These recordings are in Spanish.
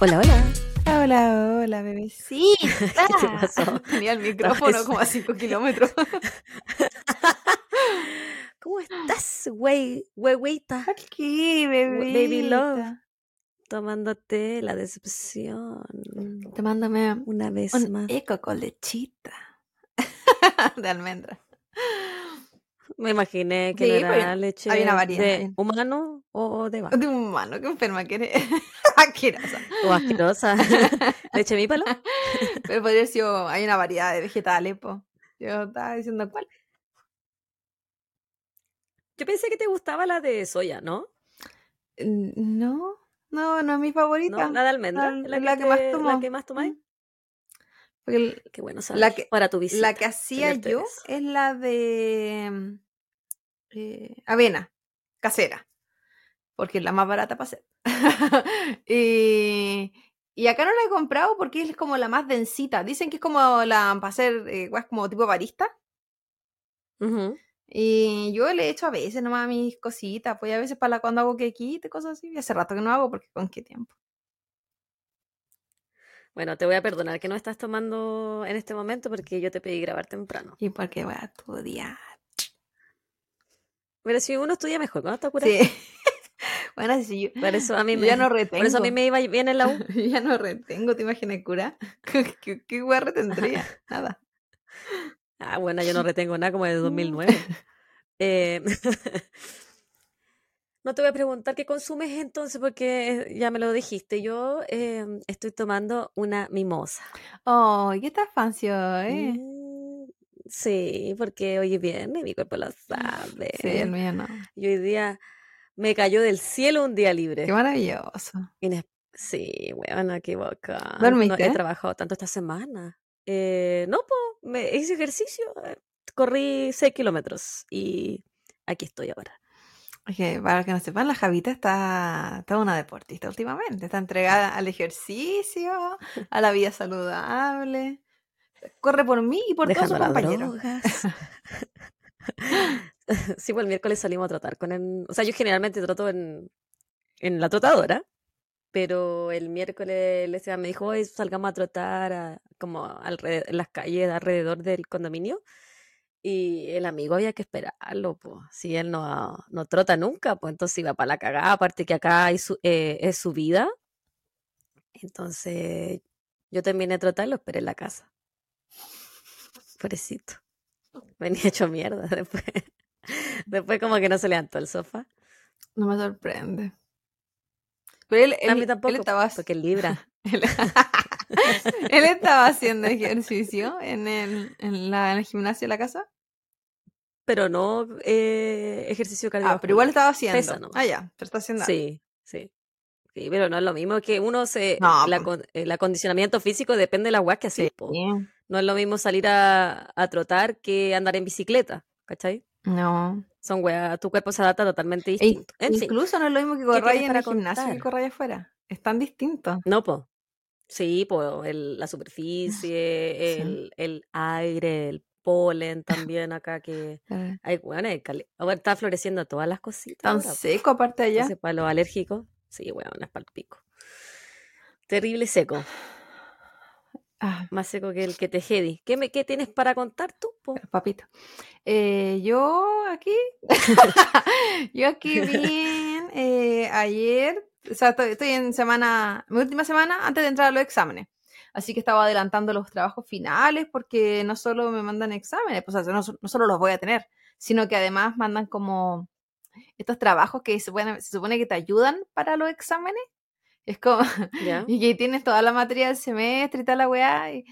Hola, hola. Hola, hola, bebecita. ¿Qué pasó? Tenía el micrófono como a 5 kilómetros. ¿Cómo estás, güey? Aquí, bebé. Baby love. Tomándote la decepción. Tomándome Una vez un más. eco con lechita. de almendra. Me imaginé que Sí, no era leche hay una variedad, de hay- humano o de vaca. De un humano, qué enferma que eres. Asquerosa. O asquerosa. leche mípalo. Pero podría haber sido, hay una variedad de vegetales, po. Yo estaba diciendo cuál. Yo pensé que te gustaba la de soya, ¿no? Mm, No, no, no es mi favorita. ¿No? La de almendra. la- ¿Es la que más tomo. La que más tomáis. Porque el- Qué bueno saber. La que- Para tu visita. la que hacía yo es la de mm, eh, avena, casera. Porque es la más barata para hacer. y, y acá no la he comprado porque es como la más densita. Dicen que es como la para hacer eh, como tipo barista. Y yo le he hecho a veces nomás mis cositas, pues a veces para la- cuando hago quequito y cosas así. Y hace rato que no hago porque con qué tiempo. Bueno, te voy a perdonar que no estás tomando en este momento porque yo te pedí grabar temprano. Y porque voy a estudiar. Pero si uno estudia mejor, ¿cuándo está curado? Sí. bueno, si yo, Por eso a mí me, ya no retengo. por eso a mí me iba bien en la U. Yo ya no retengo, ¿te imaginas cura? ¿Qué, qué, hueá retendría? Nada. Ah, bueno, yo no retengo nada como de 2009. Eh, no te voy a preguntar qué consumes entonces porque ya me lo dijiste. Yo eh, estoy tomando una mimosa. Oh, ¿qué estás fancy hoy? Mm, sí, porque hoy es viernes, mi cuerpo lo sabe. Sí, el mío no. Y hoy día me cayó del cielo un día libre. Qué maravilloso. Ines- Sí, bueno, qué. No ¿Dormiste? he trabajado tanto esta semana. Eh, no, pues, me hice ejercicio. eh, Corrí 6 kilómetros y aquí estoy ahora. Que para los que no sepan, la Javita está, está una deportista últimamente. Está entregada al ejercicio, a la vida saludable. Corre por mí y por todos sus compañeros. sí, pues el miércoles salimos a trotar con el... O sea, yo generalmente troto en, en la trotadora, pero el miércoles el me dijo, hoy salgamos a trotar a- como alrededor, en las calles alrededor del condominio. Y el amigo había que esperarlo, pues. Si él no, no trota nunca, pues entonces iba para la cagada. Aparte que acá hay su- eh, es subida. Entonces yo terminé de trotar y lo esperé en la casa. Pobrecito. Venía hecho mierda después. Después como que no se levantó el sofá. No me sorprende. Pero él, A él- mí tampoco, él estaba, porque es libra. él, él estaba haciendo ejercicio en el, en la, en el gimnasio de la casa. Pero no eh, ejercicio cardiovascular. Ah, pero igual estaba haciendo. Pesa. Ah, ya, pero está haciendo. Sí, sí. Sí, pero no es lo mismo que uno se... No, la, el acondicionamiento físico depende de la weá que así, Sí. No es lo mismo salir a, a trotar que andar en bicicleta, ¿cachai? No. Son weas, tu cuerpo se adapta totalmente E distinto. Fin, incluso no es lo mismo que ¿qué correr en el gimnasio que contar? correr afuera. Es tan distinto. no, po. Sí, po, el- la superficie, Sí. el, el aire, el polen también acá que... Eh, Ay, bueno, ahora está floreciendo todas las cositas. Tan ahora, seco aparte allá. Entonces, para los alérgicos, sí, bueno, es para el pico. Terrible seco, Ah, más seco que el que te jedi. ¿Qué, me, ¿Qué tienes para contar tú? po? papito. Eh, yo aquí, yo aquí bien, eh, ayer, o sea, estoy, estoy en semana, mi última semana antes de entrar a los exámenes. Así que estaba adelantando los trabajos finales porque no solo me mandan exámenes, pues, o sea, no, no solo los voy a tener, sino que además mandan como estos trabajos que se supone, se supone que te ayudan para los exámenes. Es como, ¿Ya? y que tienes toda la materia del semestre y tal la weá, y,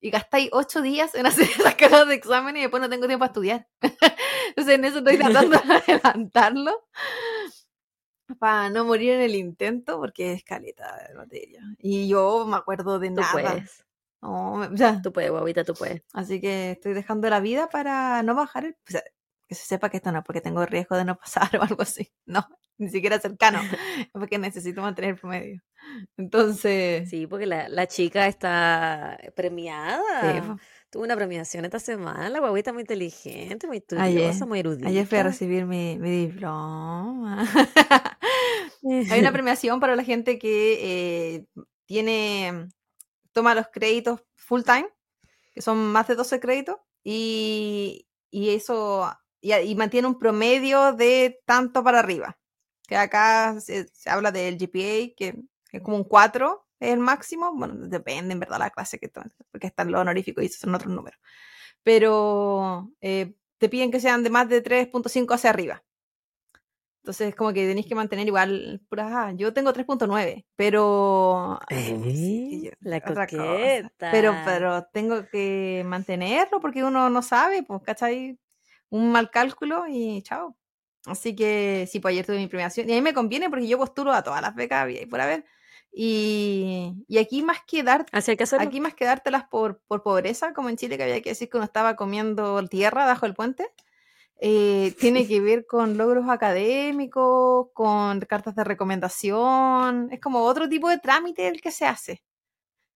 y gastáis ocho días en hacer esas cagas de examen y después no tengo tiempo para estudiar. Entonces en eso estoy tratando de adelantarlo para no morir en el intento, porque es caleta de materia. Y yo me acuerdo de Tú nada. puedes, o sea, tú puedes, guaguita, tú puedes. así que estoy dejando la vida para no bajar el... o sea, que se sepa que esto no es porque tengo riesgo de no pasar o algo así. No, ni siquiera cercano. Es porque necesito mantener el promedio. Entonces... Sí, porque la, la chica está premiada. sí, po. Tuve una premiación esta semana, la guaguita muy inteligente, muy Ayer, estudiosa, muy erudita. ayer fui a recibir mi, mi diploma. Hay una premiación para la gente que eh, tiene, toma los créditos full time, que son más de 12 créditos, y, y eso, y, y mantiene un promedio de tanto para arriba. Que acá se, se habla del GPA, que es como un 4, es el máximo. Bueno, depende en verdad la clase que tomes, porque están los honoríficos y esos son otros números. Pero eh, te piden que sean de más de 3.5 hacia arriba. Entonces, como que tenéis que mantener igual. ah, yo tengo 3.9, pero. ah, sí, Eh, yo- la otra cosa. coqueta. Pero, pero tengo que mantenerlo porque uno no sabe, pues, ¿cachai? Un mal cálculo y chao. Así que sí, pues ayer tuve mi premiación. Y a mí me conviene porque yo postulo a todas las becas y por haber. Y, y aquí más que dar, Así que aquí más que dártelas por, por pobreza, como en Chile que había que decir que uno estaba comiendo tierra bajo el puente, eh, tiene que ver con logros académicos, con cartas de recomendación, es como otro tipo de trámite el que se hace,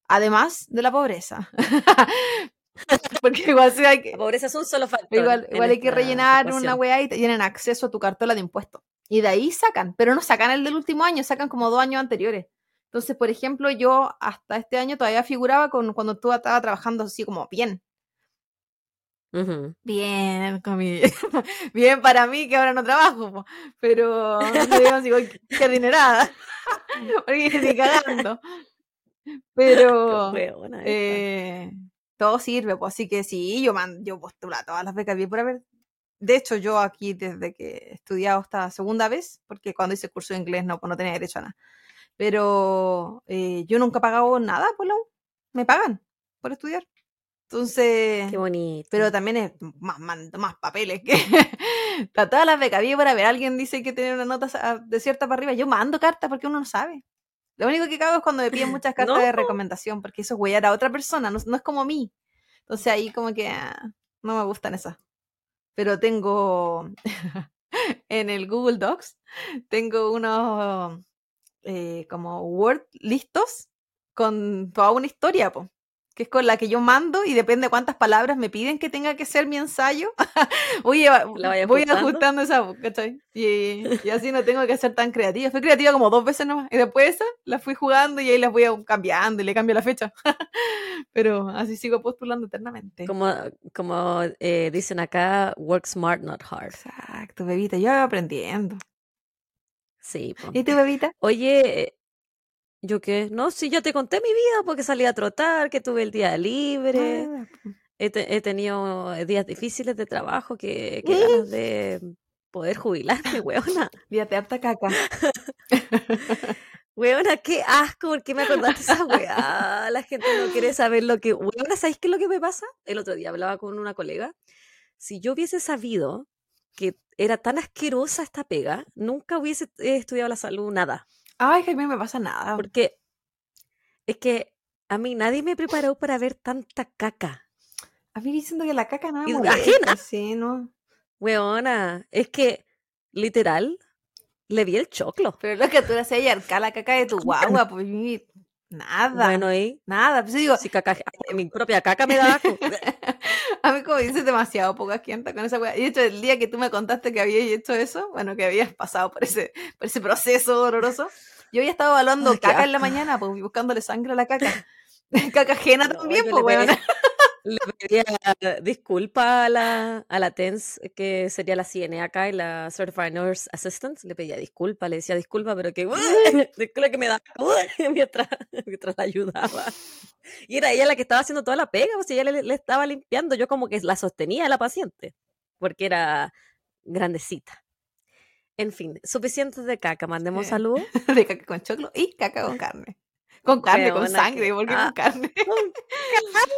además de la pobreza. Porque igual sí hay que, La pobreza es un solo factor. igual, igual hay que rellenar una weá y te tienen acceso a tu cartola de impuestos. Y de ahí sacan, pero no sacan el del último año, sacan como dos años anteriores. Entonces, por ejemplo, yo hasta este año todavía figuraba con cuando tú estaba trabajando así como bien. Bien, con mi- bien para mí que ahora no trabajo, pero digamos, digo, qué adinerada. Porque ni cagando. Pero eh, todo sirve, pues así que sí, yo man, yo postulo a todas las becas bien por haber. De hecho, yo aquí desde que he estudiado esta segunda vez, porque cuando hice curso de inglés no, pues no tenía derecho a nada. Pero eh, yo nunca he pagado nada por la U. Me pagan por estudiar. Entonces, Qué bonito. pero también es más, mando más papeles que a todas las becas. Bien por haber. Alguien dice que tiene una nota sa- de cierta para arriba. Yo mando cartas porque uno no sabe. Lo único que cago es cuando me piden muchas cartas No. de recomendación, porque eso es huellar a otra persona, no, no es como mí. Entonces ahí como que ah, no me gustan esas. Pero tengo en el Google Docs, tengo unos eh, como Word listos con toda una historia, po, que es con la que yo mando y depende de cuántas palabras me piden que tenga que ser mi ensayo. voy a- ¿La vaya voy ajustando? esa, ¿cachai? Y, y así no tengo que ser tan creativa. Fui creativa como dos veces nomás. Y después esa la fui jugando y ahí las voy cambiando y le cambio la fecha. Pero así sigo postulando eternamente. Como, como eh, dicen acá, work smart, not hard. Exacto, bebita. Yo aprendiendo. Sí, po. ¿Y tu bebita? Oye, ¿yo qué? No, sí, ya te conté mi vida porque salí a trotar, que tuve el día libre. Ah, He, te- he tenido días difíciles de trabajo, que, que ganas de poder jubilarme, weona. Vida te apta caca. Weona, qué asco, ¿por qué me acordaste de esa weá? La gente no quiere saber lo que... Weona, ¿sabéis qué es lo que me pasa? El otro día hablaba con una colega. Si yo hubiese sabido que era tan asquerosa esta pega, nunca hubiese eh, estudiado la salud, nada. Ay, no me pasa nada. Porque es que a mí nadie me preparó para ver tanta caca. A mí diciendo que la caca no me molesta. ajena. Sí, no. Weona, es que literal le vi el choclo. Pero lo que tú le hacías arcar la caca de tu guagua, pues mi- nada. Bueno, y Nada. Pues yo digo, si caca, mi propia caca me da asco. a mí como dices demasiado poca gente con esa weá. Y de hecho, el día que tú me contaste que habías hecho eso, bueno, que habías pasado por ese, por ese proceso horroroso, yo había estado evaluando Ay, caca en la mañana, pues buscándole sangre a la caca. caca ajena No, también, pues weón. Le pedía disculpa a la, a la TENS, que sería la CNA acá, y la Certified Nurse Assistant. Le pedía disculpa, le decía disculpa, pero que, disculpa que me da mientras, mientras la ayudaba. Y era ella la que estaba haciendo toda la pega, o sea, ella le, le estaba limpiando, yo como que la sostenía a la paciente, porque era grandecita. En fin, suficiente de caca, mandemos saludos. de caca con choclo y caca con carne. Con carne, con sangre, que- ¿por qué ah. con carne?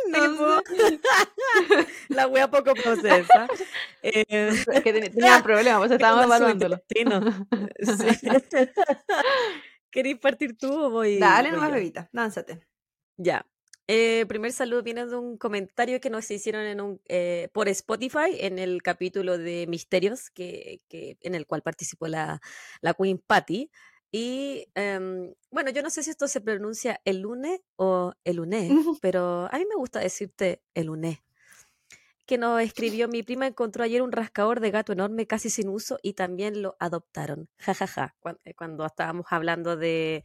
No sé. La wea poco procesa. Eh, Es que ten- tenía problemas, pues estábamos evaluándolo. Sí. ¿Queréis partir tú o voy? Dale voy nomás, yo? bebita, lánzate. Ya. Eh, primer saludo viene de un comentario que nos hicieron en un, eh, por Spotify en el capítulo de Misterios, que, que- en el cual participó la, la Queen Patty. Y em, bueno, yo no sé si esto se pronuncia el lunes o el lunes, pero a mí me gusta decirte el lunes. que nos escribió mi prima encontró ayer un rascador de gato enorme casi sin uso y también lo adoptaron. Ja, ja, ja. Cuan- eh, Cuando estábamos hablando de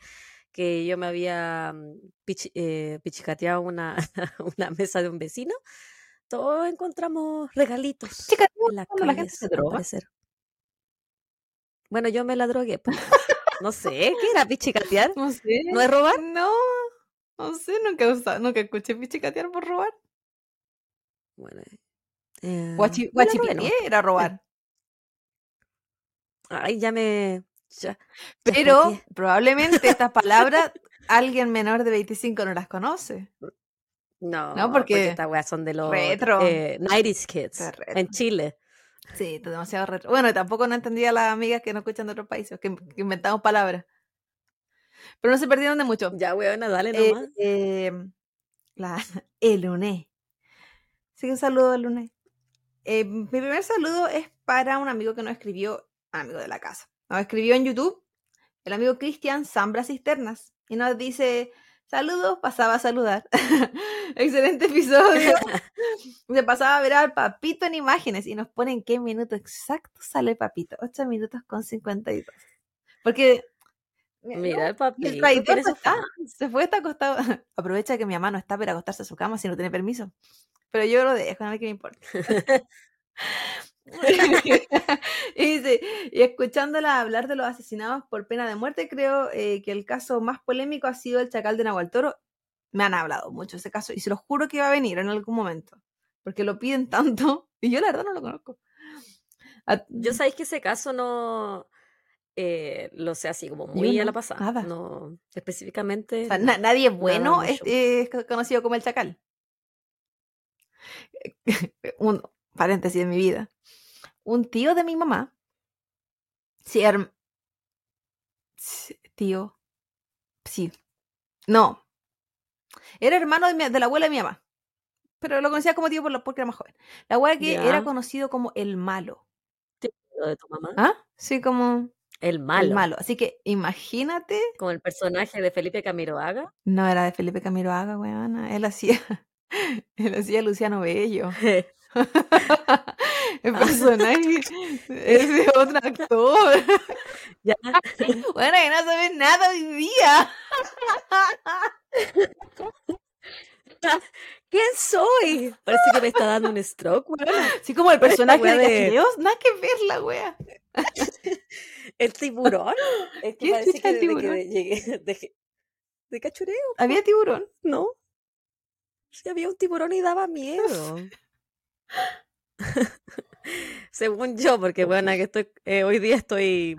que yo me había mm, pichi- eh, pichicateado una, una mesa de un vecino, todos encontramos regalitos Chica, en las cuando la gente se al droga. parecer. Bueno, yo me la drogué. pues. No sé, ¿qué era pichicatear? No sé. ¿No es robar? No, no sé, nunca, he usado- nunca escuché pichicatear por robar. Bueno, eh, era robar. Ay, ya me... Ya, Pero probablemente estas palabras alguien menor de 25 no las conoce. No, No, porque, porque estas weas son de los retro. eh, 90s kids en Chile. Sí, está demasiado retro. Bueno, tampoco no entendía a las amigas que no escuchan de otros países, que, que inventamos palabras. Pero no se perdieron de mucho. Ya, weona, dale Eh, nomás. eh, la, el lunes. Sí, un saludo al lunes. Eh, mi primer saludo es para un amigo que nos escribió, amigo de la casa. Nos escribió en YouTube, el amigo Cristian Zambra Cisternas. Y nos dice, saludos, pasaba a saludar. Excelente episodio. Se pasaba a ver al papito en imágenes y nos pone en qué minuto exacto sale papito. 8 minutos con 52. Porque... Mira, el Y el papito no su está. Se fue, está acostado. Aprovecha que mi mamá no está para acostarse a su cama si no tiene permiso. Pero yo lo dejo, a mí que me importa. y dice, y escuchándola hablar de los asesinados por pena de muerte, creo eh, que el caso más polémico ha sido el chacal de Nahual Toro. Me han hablado mucho ese caso y se los juro que va a venir en algún momento. Porque lo piden tanto y yo la verdad no lo conozco. A- Yo sabéis que ese caso no eh, lo sé así como muy a la no, pasada. nada. No, específicamente. o sea, no. na- nadie bueno es conocido como el chacal. un paréntesis de mi vida. Un tío de mi mamá, sí, sí, tío, sí, no, era hermano de, mi- de la abuela de mi mamá, pero lo conocía como tío por lo- porque era más joven. La abuela que era conocido como el malo. Lo de tu mamá. ¿Ah? Sí, como El malo. el malo. Así que imagínate, Como el personaje de Felipe Camiroaga. no era de Felipe Camiroaga, weona, él hacía, él hacía Luciano Bello. El personaje es de otro actor. ya. Bueno, que no sabes nada hoy día. ¿Quién soy? Parece que me está dando un stroke, weona. Así como el personaje de Cachireos, nada que ver la wea. El tiburón. Es que ¿Quién parece que el tiburón? que llegué de, de cachureo, Había tiburón. ¿no? Sí, había un tiburón y daba miedo. Según yo, porque bueno, que estoy, eh, hoy día estoy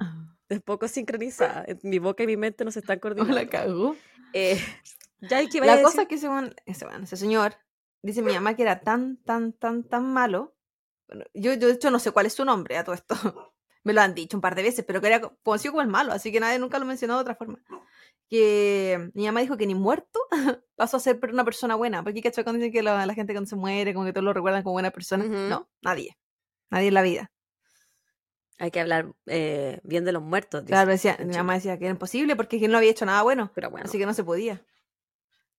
un poco sincronizada. Mi boca y mi mente no se están coordinando. la cagó. Eh, ya hay que La cosa es que según ese, bueno, ese señor, dice mi mamá que era tan, tan, tan, tan malo. Bueno, yo, yo de hecho no sé cuál es su nombre a todo esto. Me lo han dicho un par de veces, pero que era co- conocido como el malo, así que nadie nunca lo mencionó de otra forma. Que mi mamá dijo que ni muerto pasó a ser una persona buena. Porque ¿cachai? cuando dicen que la, la gente cuando se muere, como que todos lo recuerdan como buena persona. No, nadie. Nadie en la vida. Hay que hablar eh, bien de los muertos. dice, Claro, decía, mi mamá decía que era imposible porque que él no había hecho nada bueno. Pero bueno, Así que no se podía.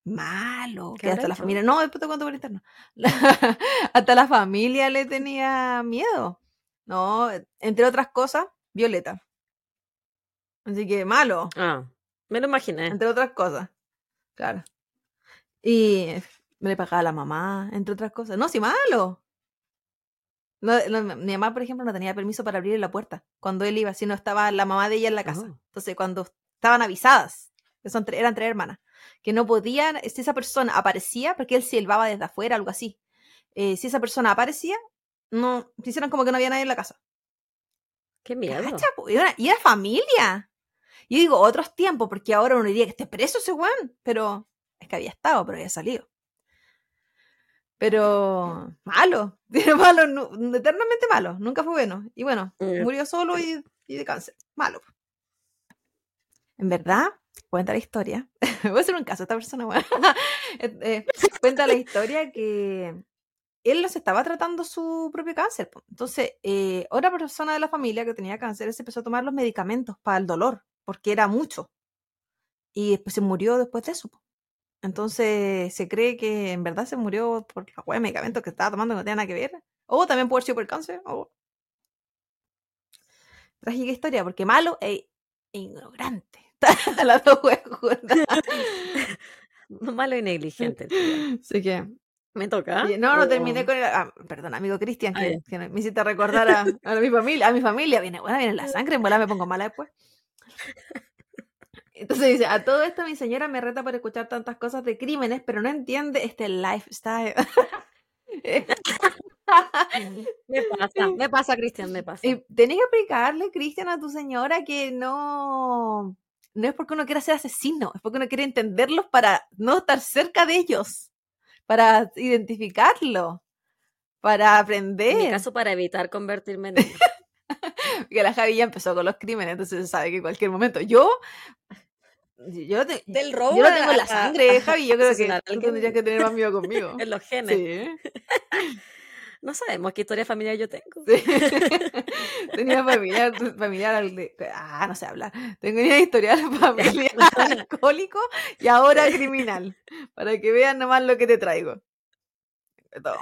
Malo. ¿Qué Que hasta la familia. No, después te cuento por interno. hasta la familia le tenía miedo. No, entre otras cosas, Violeta. Así que malo. ah, me lo imaginé. Entre otras cosas. Claro. Y me le pagaba a la mamá, entre otras cosas. No, sí, malo. No, no, mi mamá, por ejemplo, no tenía permiso para abrir la puerta cuando él iba, si no estaba la mamá de ella en la casa. Oh. Entonces, cuando estaban avisadas, que son, eran tres hermanas, que no podían, si esa persona aparecía, porque él silbaba desde afuera, algo así, eh, si esa persona aparecía, no, se hicieron como que no había nadie en la casa. Qué miedo. Cacha, po, Y era, y era familia. Yo digo, otros tiempos, porque ahora uno diría que esté preso ese weón, pero es que había estado, pero había salido. Pero malo, malo, eternamente malo, nunca fue bueno. Y bueno, Mm. murió solo y, y de cáncer, malo. En verdad, cuenta la historia. Voy a hacer un caso esta persona, weón. Eh, eh, cuenta la historia que él no se estaba tratando su propio cáncer. Entonces, eh, otra persona de la familia que tenía cáncer, se empezó a tomar los medicamentos para el dolor, porque era mucho. Y después se murió después de eso. Entonces se cree que en verdad se murió por la hueá de medicamentos que estaba tomando que no tenía nada que ver. O también puede ser por cáncer. O... Trágica historia, porque malo e ignorante. Las dos Malo y negligente. Así que ¿Me toca? No, no terminé con el. Ah, perdón, amigo Cristian, ah, que, me hiciste recordar a, a, mi familia. A mi familia viene, bueno, viene la sangre, en me pongo mala después. Entonces dice, a todo esto mi señora me reta por escuchar tantas cosas de crímenes, pero no entiende este lifestyle. me pasa, me pasa, Cristian, me pasa. Y tenés que explicarle, Cristian, a tu señora que no, no es porque uno quiera ser asesino, es porque uno quiere entenderlos para no estar cerca de ellos, para identificarlo, para aprender. En mi caso, para evitar convertirme en. Que la Javi ya empezó con los crímenes, entonces se sabe que en cualquier momento yo yo Del robo. Yo no tengo la sangre, Javi. Yo creo que tú tendrías que tener más miedo conmigo. en los genes. Sí. No sabemos qué historia familiar yo tengo. Tenía familiar, familiar ah, no sé hablar. Tenía historial familiar alcohólico y ahora criminal. Para que vean nomás lo que te traigo. Todo.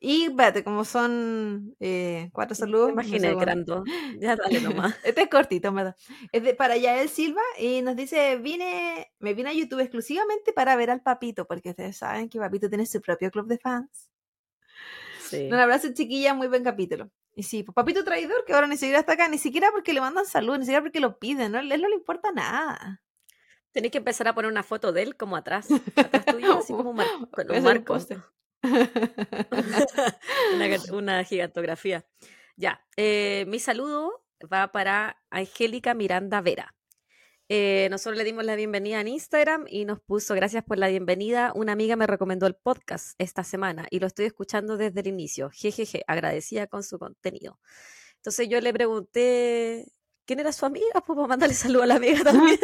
Y espérate, como son eh, cuatro saludos. Imaginé que eran dos. Ya dale nomás. este es cortito, ¿verdad? Es de, para Yael Silva y nos dice: vine, me vine a YouTube exclusivamente para ver al Papito, porque ustedes saben que Papito tiene su propio club de fans. Sí. Un abrazo, chiquilla, muy buen capítulo. Y sí, pues Papito Traidor, que ahora ni siquiera está acá, ni siquiera porque le mandan salud, ni siquiera porque lo piden, ¿no? A él no le importa nada. Tenéis que empezar a poner una foto de él como atrás, atrás tuyo, así como un, con un marco. una, gigantografía. Ya, eh, mi saludo va para Angélica Miranda Vera. Eh, nosotros le dimos la bienvenida en Instagram y nos puso gracias por la bienvenida. Una amiga me recomendó el podcast esta semana y lo estoy escuchando desde el inicio. Jejeje, agradecida con su contenido. Entonces yo le pregunté quién era su amiga, pues mandarle saludo a la amiga también.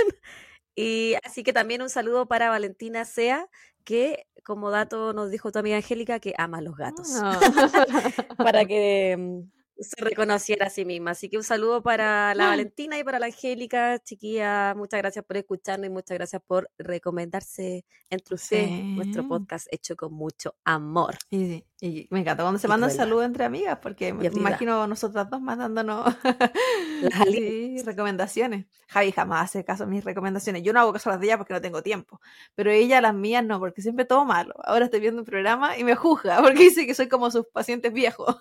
Y así que también un saludo para Valentina Sea, que como dato nos dijo tu amiga Angélica que ama a los gatos. Ah. para que mm, se reconociera a sí misma. Así que un saludo para la Valentina y para la Angélica, chiquilla. Muchas gracias por escucharnos y muchas gracias por recomendarse entre ustedes nuestro podcast hecho con mucho amor. Y, me encanta cuando se mandan saludos entre amigas, porque me imagino nosotras dos mandándonos recomendaciones. Javi jamás hace caso a mis recomendaciones. Yo no hago caso a las de ella porque no tengo tiempo, pero ella las mías no, porque siempre todo malo. Ahora estoy viendo un programa y me juzga porque dice que soy como sus pacientes viejos.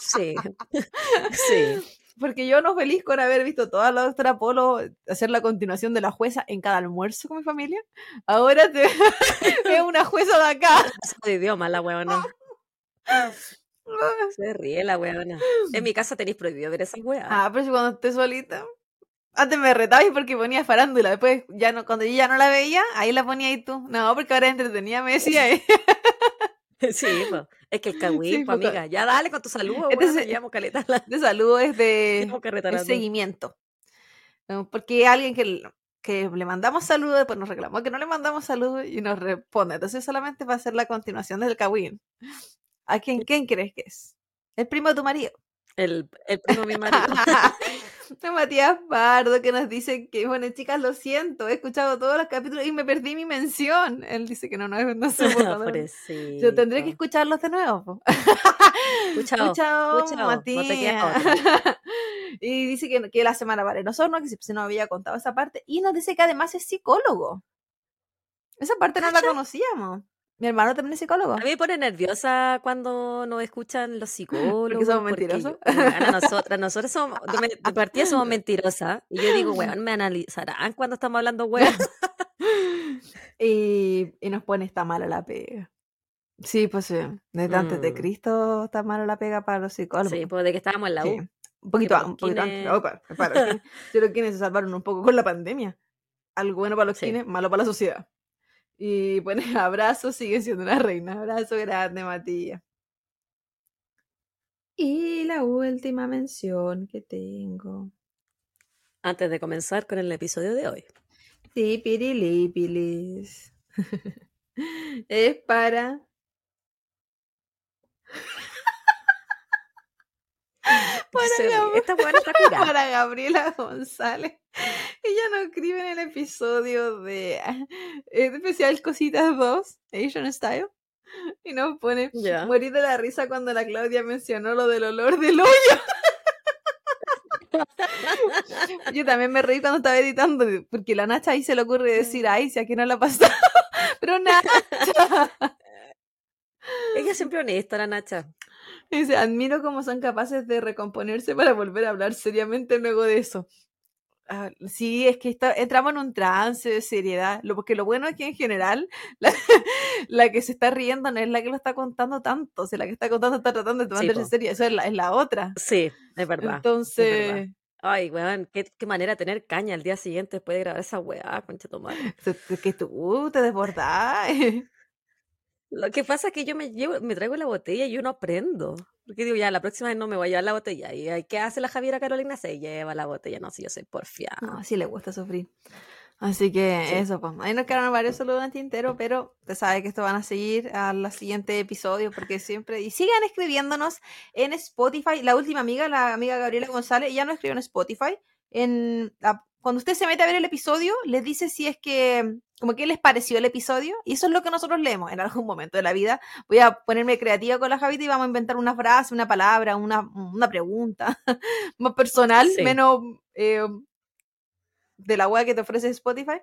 Sí, sí. Porque yo no feliz con haber visto toda la doctora Polo hacer la continuación de la jueza en cada almuerzo con mi familia. Ahora te veo una jueza de acá. de idioma la huevona. Se ríe la huevona. En mi casa tenéis prohibido ver esas huevas. Ah, pero si cuando esté solita. Antes me retabas porque ponía farándula. Después, ya no, cuando yo ya no la veía, ahí la ponía y tú. No, porque ahora entretenía, me decía. ¿eh? Sí, es que el cagüín, amiga. Ya dale con tu saludo, este llamo caleta. De saludo es de, seguimiento. Porque alguien que, que le mandamos saludos, después nos reclamó que no le mandamos saludos y nos responde. Entonces solamente va a ser la continuación del cagüín. ¿A quién, quién crees que es? El primo de tu marido. El, el primo de mi marido. Matías Pardo que nos dice que, bueno, chicas, lo siento, he escuchado todos los capítulos y me perdí mi mención. Él dice que no, no, no sé Yo tendré que escucharlos de nuevo. Escuchado, Matías. y dice que, que, la semana vale nosotros, que se nos había contado esa parte. Y nos dice que además es psicólogo. Esa parte no la conocíamos. Mi hermano también es psicólogo. A mí me pone nerviosa cuando nos escuchan los psicólogos. Porque somos mentirosos. nosotras, nosotros somos, de partida somos mentirosas. Y yo digo, weón, me analizarán cuando estamos hablando weón. y, y nos pone está mala la pega. Sí, pues sí. Desde antes de mm. Cristo está mala la pega para los psicólogos. Sí, pues de que estábamos en la U. Un poquito, un poquito antes. pero quienes se salvaron un poco con la pandemia. Algo bueno para los sí. malo para la sociedad. Y pone abrazo, sigue siendo una reina. Abrazo grande, Matías. Y la última mención que tengo. Antes de comenzar con el episodio de hoy. Sí, pirilipilis. es para. para, Esta está para Gabriela González Ella no escribe en el episodio de de especial Cositas 2, Asian Style. Y nos pone morir de la risa cuando la Claudia mencionó lo del olor del hoyo. Yo también me reí cuando estaba editando, porque la Nacha ahí se le ocurre decir, ay, si aquí no la pasó. Pero Nacha, Ella siempre honesta, la Nacha. dice, admiro cómo son capaces de recomponerse para volver a hablar seriamente luego de eso. Ah, sí, es que está- entramos en un trance de seriedad. Lo, porque lo bueno es que en general la, la que se está riendo no es la que lo está contando tanto. O sea, la que está contando está tratando de tomarse en serio. Eso es la, es la otra. Sí, es verdad. Entonces, Ay, weón, qué, qué manera tener caña el día siguiente después de grabar esa weá, concha tu madre. que tú te desbordás. Lo que pasa es que yo me llevo, me traigo la botella y yo no aprendo. Porque digo, ya, la próxima vez no me voy a llevar la botella. ¿Y qué hace la Javiera Carolina? Se lleva la botella. No, si yo soy porfiada. No, sí le gusta sufrir. Así que Sí. eso, pues. Ahí nos quedaron varios saludos en tintero, pero te sabe que esto van a seguir a los siguientes episodios porque siempre. Y sigan escribiéndonos en Spotify. La última amiga, la amiga Gabriela González, ella no escribió en Spotify. En la- cuando usted se mete a ver el episodio, les dice si es que. Como qué les pareció el episodio. Y eso es lo que nosotros leemos en algún momento de la vida. Voy a ponerme creativa con la Javita y vamos a inventar una frase, una palabra, una, una pregunta más personal, Sí. menos. eh, de la web que te ofrece Spotify.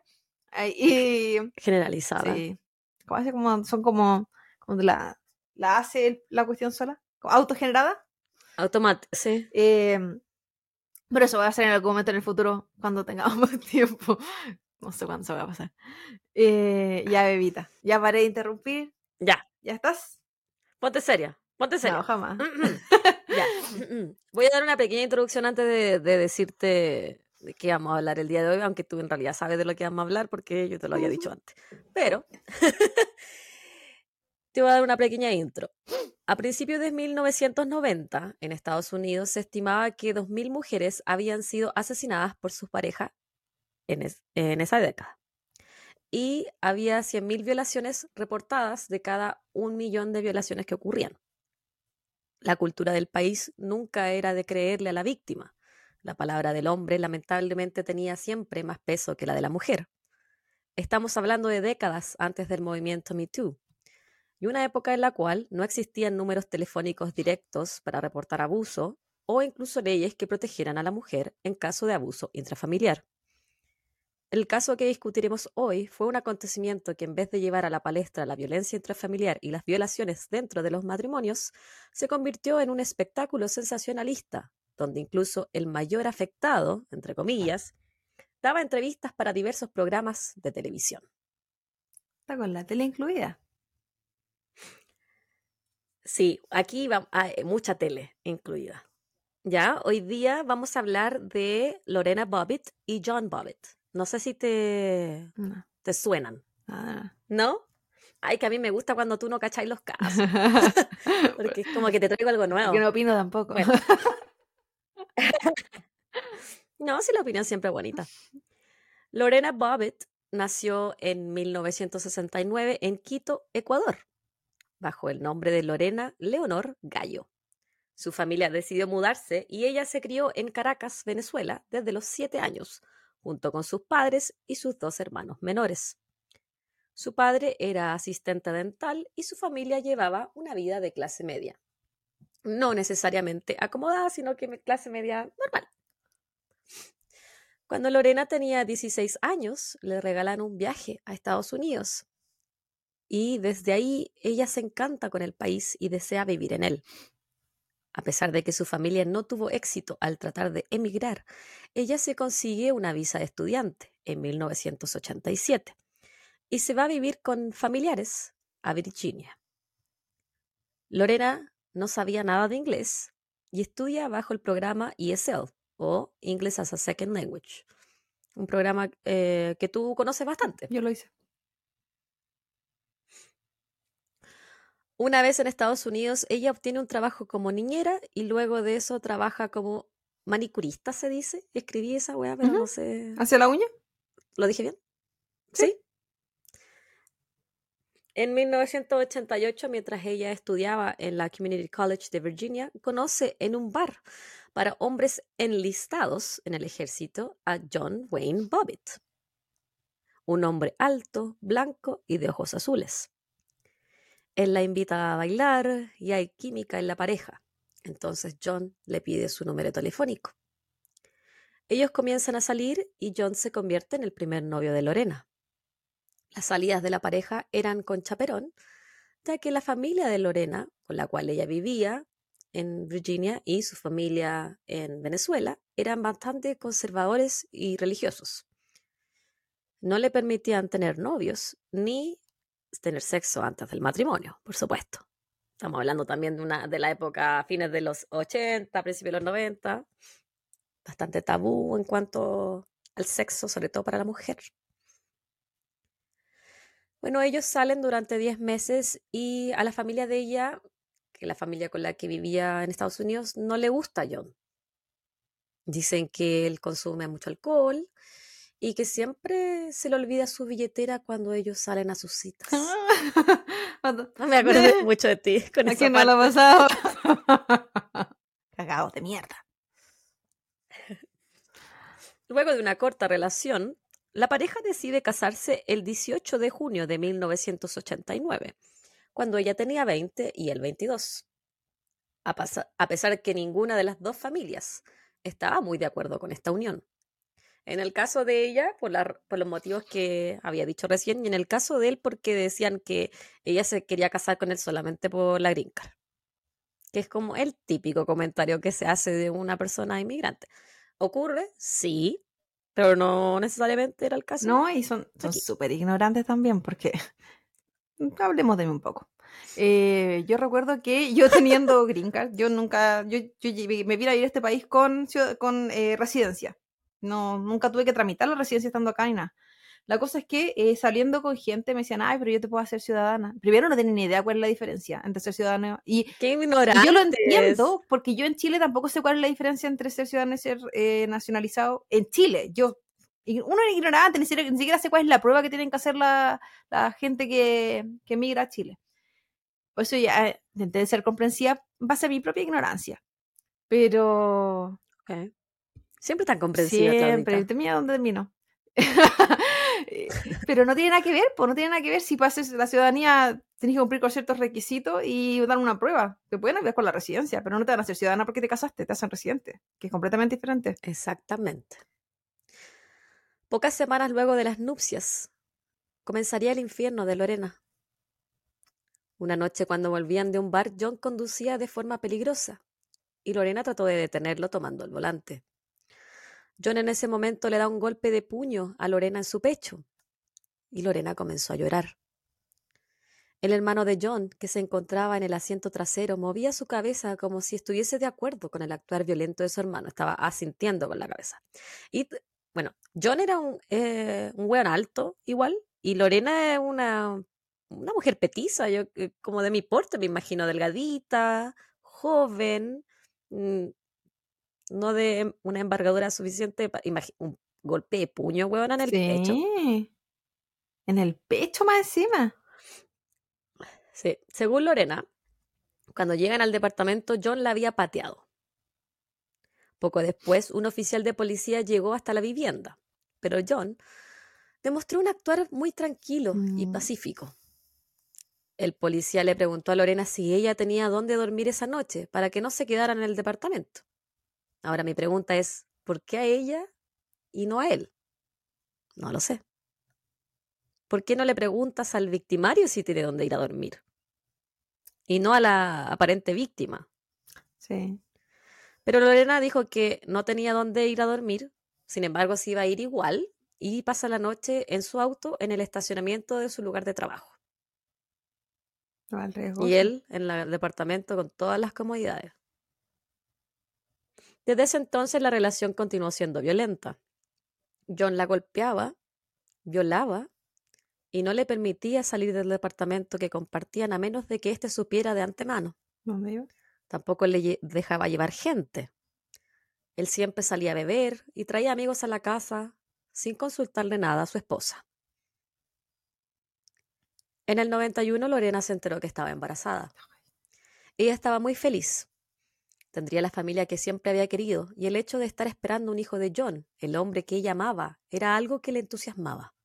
Y Generalizada. sí, ¿cómo hace? Como, son como, como la, la hace la cuestión sola, autogenerada. Automático, sí. Eh, pero eso va a ser en algún momento en el futuro, cuando tengamos más tiempo. No sé cuándo se va a pasar. Eh, ya, bebita, ya paré de interrumpir. Ya, ¿Ya estás? ponte seria. Ponte seria. No, jamás. Ya. Voy a dar una pequeña introducción antes de, de decirte de qué vamos a hablar el día de hoy, aunque tú en realidad sabes de lo que vamos a hablar porque yo te lo había dicho antes. Pero te voy a dar una pequeña intro. A principios de 1990, en Estados Unidos, se estimaba que 2.000 mujeres habían sido asesinadas por sus parejas en, es- en esa década. Y había 100.000 violaciones reportadas de cada un millón de violaciones que ocurrían. La cultura del país nunca era de creerle a la víctima. La palabra del hombre lamentablemente tenía siempre más peso que la de la mujer. Estamos hablando de décadas antes del movimiento Me Too y una época en la cual no existían números telefónicos directos para reportar abuso o incluso leyes que protegieran a la mujer en caso de abuso intrafamiliar. El caso que discutiremos hoy fue un acontecimiento que en vez de llevar a la palestra la violencia intrafamiliar y las violaciones dentro de los matrimonios, se convirtió en un espectáculo sensacionalista, donde incluso el mayor afectado, entre comillas, daba entrevistas para diversos programas de televisión. Está con la tele incluida. Sí, aquí va, hay mucha tele incluida. Ya, hoy día vamos a hablar de Lorena Bobbitt y John Bobbitt. No sé si te, No, te suenan, nada, ¿no? Ay, que a mí me gusta cuando tú no cacháis los casos, porque es como que te traigo algo nuevo. Porque no opino tampoco. Bueno. No, sí, la opinión siempre es bonita. Lorena Bobbitt nació en 1969 en Quito, Ecuador, bajo el nombre de Lorena Leonor Gallo. Su familia decidió mudarse y ella se crió en Caracas, Venezuela, desde los siete años, junto con sus padres y sus dos hermanos menores. Su padre era asistente dental y su familia llevaba una vida de clase media. No necesariamente acomodada, sino que clase media normal. Cuando Lorena tenía 16 años, le regalan un viaje a Estados Unidos. Y desde ahí ella se encanta con el país y desea vivir en él. A pesar de que su familia no tuvo éxito al tratar de emigrar, ella se consigue una visa de estudiante en 1987 y se va a vivir con familiares a Virginia. Lorena no sabía nada de inglés y estudia bajo el programa ESL o English as a Second Language, un programa eh, que tú conoces bastante. Yo lo hice. Una vez en Estados Unidos, ella obtiene un trabajo como niñera y luego de eso trabaja como manicurista, se dice. Escribí esa weá, pero no sé. ¿Hacia la uña? ¿Lo dije bien? Sí. Sí. En 1988, mientras ella estudiaba en la Community College de Virginia, conoce en un bar para hombres enlistados en el ejército a John Wayne Bobbitt, un hombre alto, blanco y de ojos azules. Él la invita a bailar y hay química en la pareja. Entonces John le pide su número telefónico. Ellos comienzan a salir y John se convierte en el primer novio de Lorena. Las salidas de la pareja eran con chaperón, ya que la familia de Lorena, con la cual ella vivía en Virginia, y su familia en Venezuela, eran bastante conservadores y religiosos. No le permitían tener novios ni tener sexo antes del matrimonio, por supuesto. Estamos hablando también de, una, de la época fines de los 80, principios de los 90. Bastante tabú en cuanto al sexo, sobre todo para la mujer. Bueno, ellos salen durante 10 meses y a la familia de ella, que la familia con la que vivía en Estados Unidos, no le gusta John. Dicen que él consume mucho alcohol y que siempre se le olvida su billetera cuando ellos salen a sus citas. no me acuerdo mucho de ti con ¿A quién no lo ha pasado? Cagados de mierda. Luego de una corta relación, la pareja decide casarse el 18 de junio de 1989, cuando ella tenía 20 y él 22. A, a pesar que ninguna de las dos familias estaba muy de acuerdo con esta unión. En el caso de ella, por, por, los motivos que había dicho recién, y en el caso de él, porque decían que ella se quería casar con él solamente por la green card. Que es como el típico comentario que se hace de una persona inmigrante. ¿Ocurre? Sí, pero no necesariamente era el caso. No, y son súper ignorantes también, porque hablemos de mí un poco. Eh, yo recuerdo que yo teniendo green card, yo nunca, yo, me vine a ir a este país con, con eh, residencia. No, nunca tuve que tramitar la residencia estando acá ni nada. La cosa es que eh, saliendo con gente me decían, ay, pero yo te puedo hacer ciudadana. Primero no tenía ni idea cuál es la diferencia entre ser ciudadano y... Qué ignorante. yo lo entiendo, porque yo en Chile tampoco sé cuál es la diferencia entre ser ciudadano y ser eh, nacionalizado. En Chile, yo... Uno es ignorante, ni siquiera, ni siquiera, sé cuál es la prueba que tienen que hacer la, la gente que, que migra a Chile. Por eso ya eh, intenté ser comprensiva base a mi propia ignorancia. Pero... Okay. Siempre tan comprensiva. Siempre, donde termino. Pero no tiene nada que ver, pues no tiene nada que ver si pases la ciudadanía, tienes que cumplir con ciertos requisitos y dar una prueba. Te pueden ayudar con la residencia, pero no te van a hacer ciudadana porque te casaste, te hacen residente, que es completamente diferente. Exactamente. Pocas semanas luego de las nupcias, comenzaría el infierno de Lorena. Una noche cuando volvían de un bar, John conducía de forma peligrosa y Lorena trató de detenerlo tomando el volante. John en ese momento le da un golpe de puño a Lorena en su pecho y Lorena comenzó a llorar. El hermano de John, que se encontraba en el asiento trasero, movía su cabeza como si estuviese de acuerdo con el actuar violento de su hermano. Estaba asintiendo con la cabeza. Y bueno, John era un, eh, un weón alto, igual, y Lorena es una, una mujer petiza, yo eh, como de mi porte, me imagino, delgadita, joven, mm, no de una embargadura suficiente, para un golpe de puño, huevona, en el pecho. En el pecho más encima. Sí, según Lorena, cuando llegan al departamento, John la había pateado. Poco después, un oficial de policía llegó hasta la vivienda, pero John demostró un actuar muy tranquilo y mm. pacífico. El policía le preguntó a Lorena si ella tenía dónde dormir esa noche para que no se quedara en el departamento. Ahora mi pregunta es, ¿por qué a ella y no a él? No lo sé. ¿Por qué no le preguntas al victimario si tiene dónde ir a dormir? Y no a la aparente víctima. Sí. Pero Lorena dijo que no tenía dónde ir a dormir, sin embargo se iba a ir igual y pasa la noche en su auto en el estacionamiento de su lugar de trabajo. y él en el departamento con todas las comodidades. Desde ese entonces la relación continuó siendo violenta. John la golpeaba, violaba y no le permitía salir del departamento que compartían a menos de que éste supiera de antemano. Tampoco le dejaba llevar gente. Él siempre salía a beber y traía amigos a la casa sin consultarle nada a su esposa. En el 91 Lorena se enteró que estaba embarazada. Ella estaba muy feliz tendría la familia que siempre había querido, y el hecho de estar esperando un hijo de John, el hombre que ella amaba, era algo que le entusiasmaba.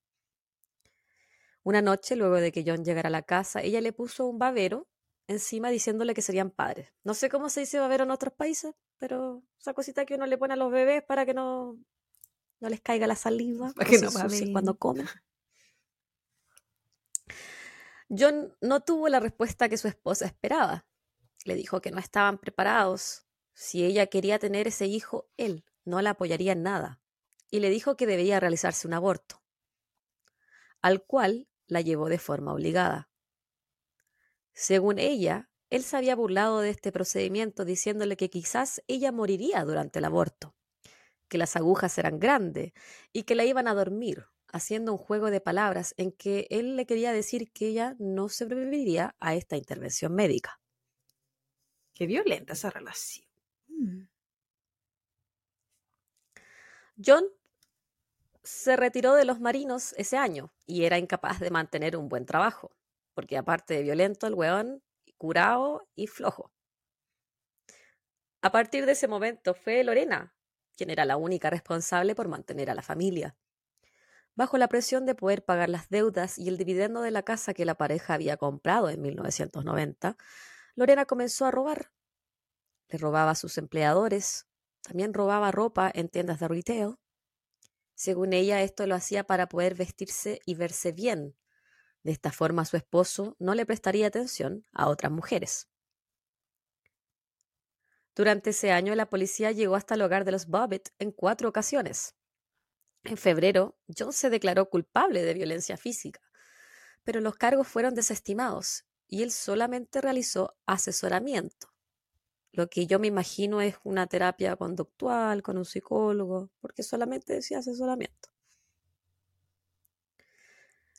Una noche, luego de que John llegara a la casa, ella le puso un babero encima diciéndole que serían padres. No sé cómo se dice babero en otros países, pero esa cosita que uno le pone a los bebés para que no, no les caiga la saliva Para que no cuando comen. John no tuvo la respuesta que su esposa esperaba. Le dijo que no estaban preparados. Si ella quería tener ese hijo, él no la apoyaría en nada. Y le dijo que debía realizarse un aborto, al cual la llevó de forma obligada. Según ella, él se había burlado de este procedimiento diciéndole que quizás ella moriría durante el aborto, que las agujas eran grandes y que la iban a dormir, haciendo un juego de palabras en que él le quería decir que ella no sobreviviría a esta intervención médica. Qué violenta esa relación. Mm. John se retiró de los marinos ese año y era incapaz de mantener un buen trabajo, porque aparte de violento, el weón curado y flojo. A partir de ese momento fue Lorena quien era la única responsable por mantener a la familia. Bajo la presión de poder pagar las deudas y el dividendo de la casa que la pareja había comprado en 1990, Lorena comenzó a robar. Le robaba a sus empleadores, también robaba ropa en tiendas de retail. Según ella, esto lo hacía para poder vestirse y verse bien. De esta forma, su esposo no le prestaría atención a otras mujeres. Durante ese año, la policía llegó hasta el hogar de los Bobbitt en cuatro ocasiones. En febrero, John se declaró culpable de violencia física, pero los cargos fueron desestimados y él solamente realizó asesoramiento, lo que yo me imagino es una terapia conductual con un psicólogo, porque solamente decía asesoramiento.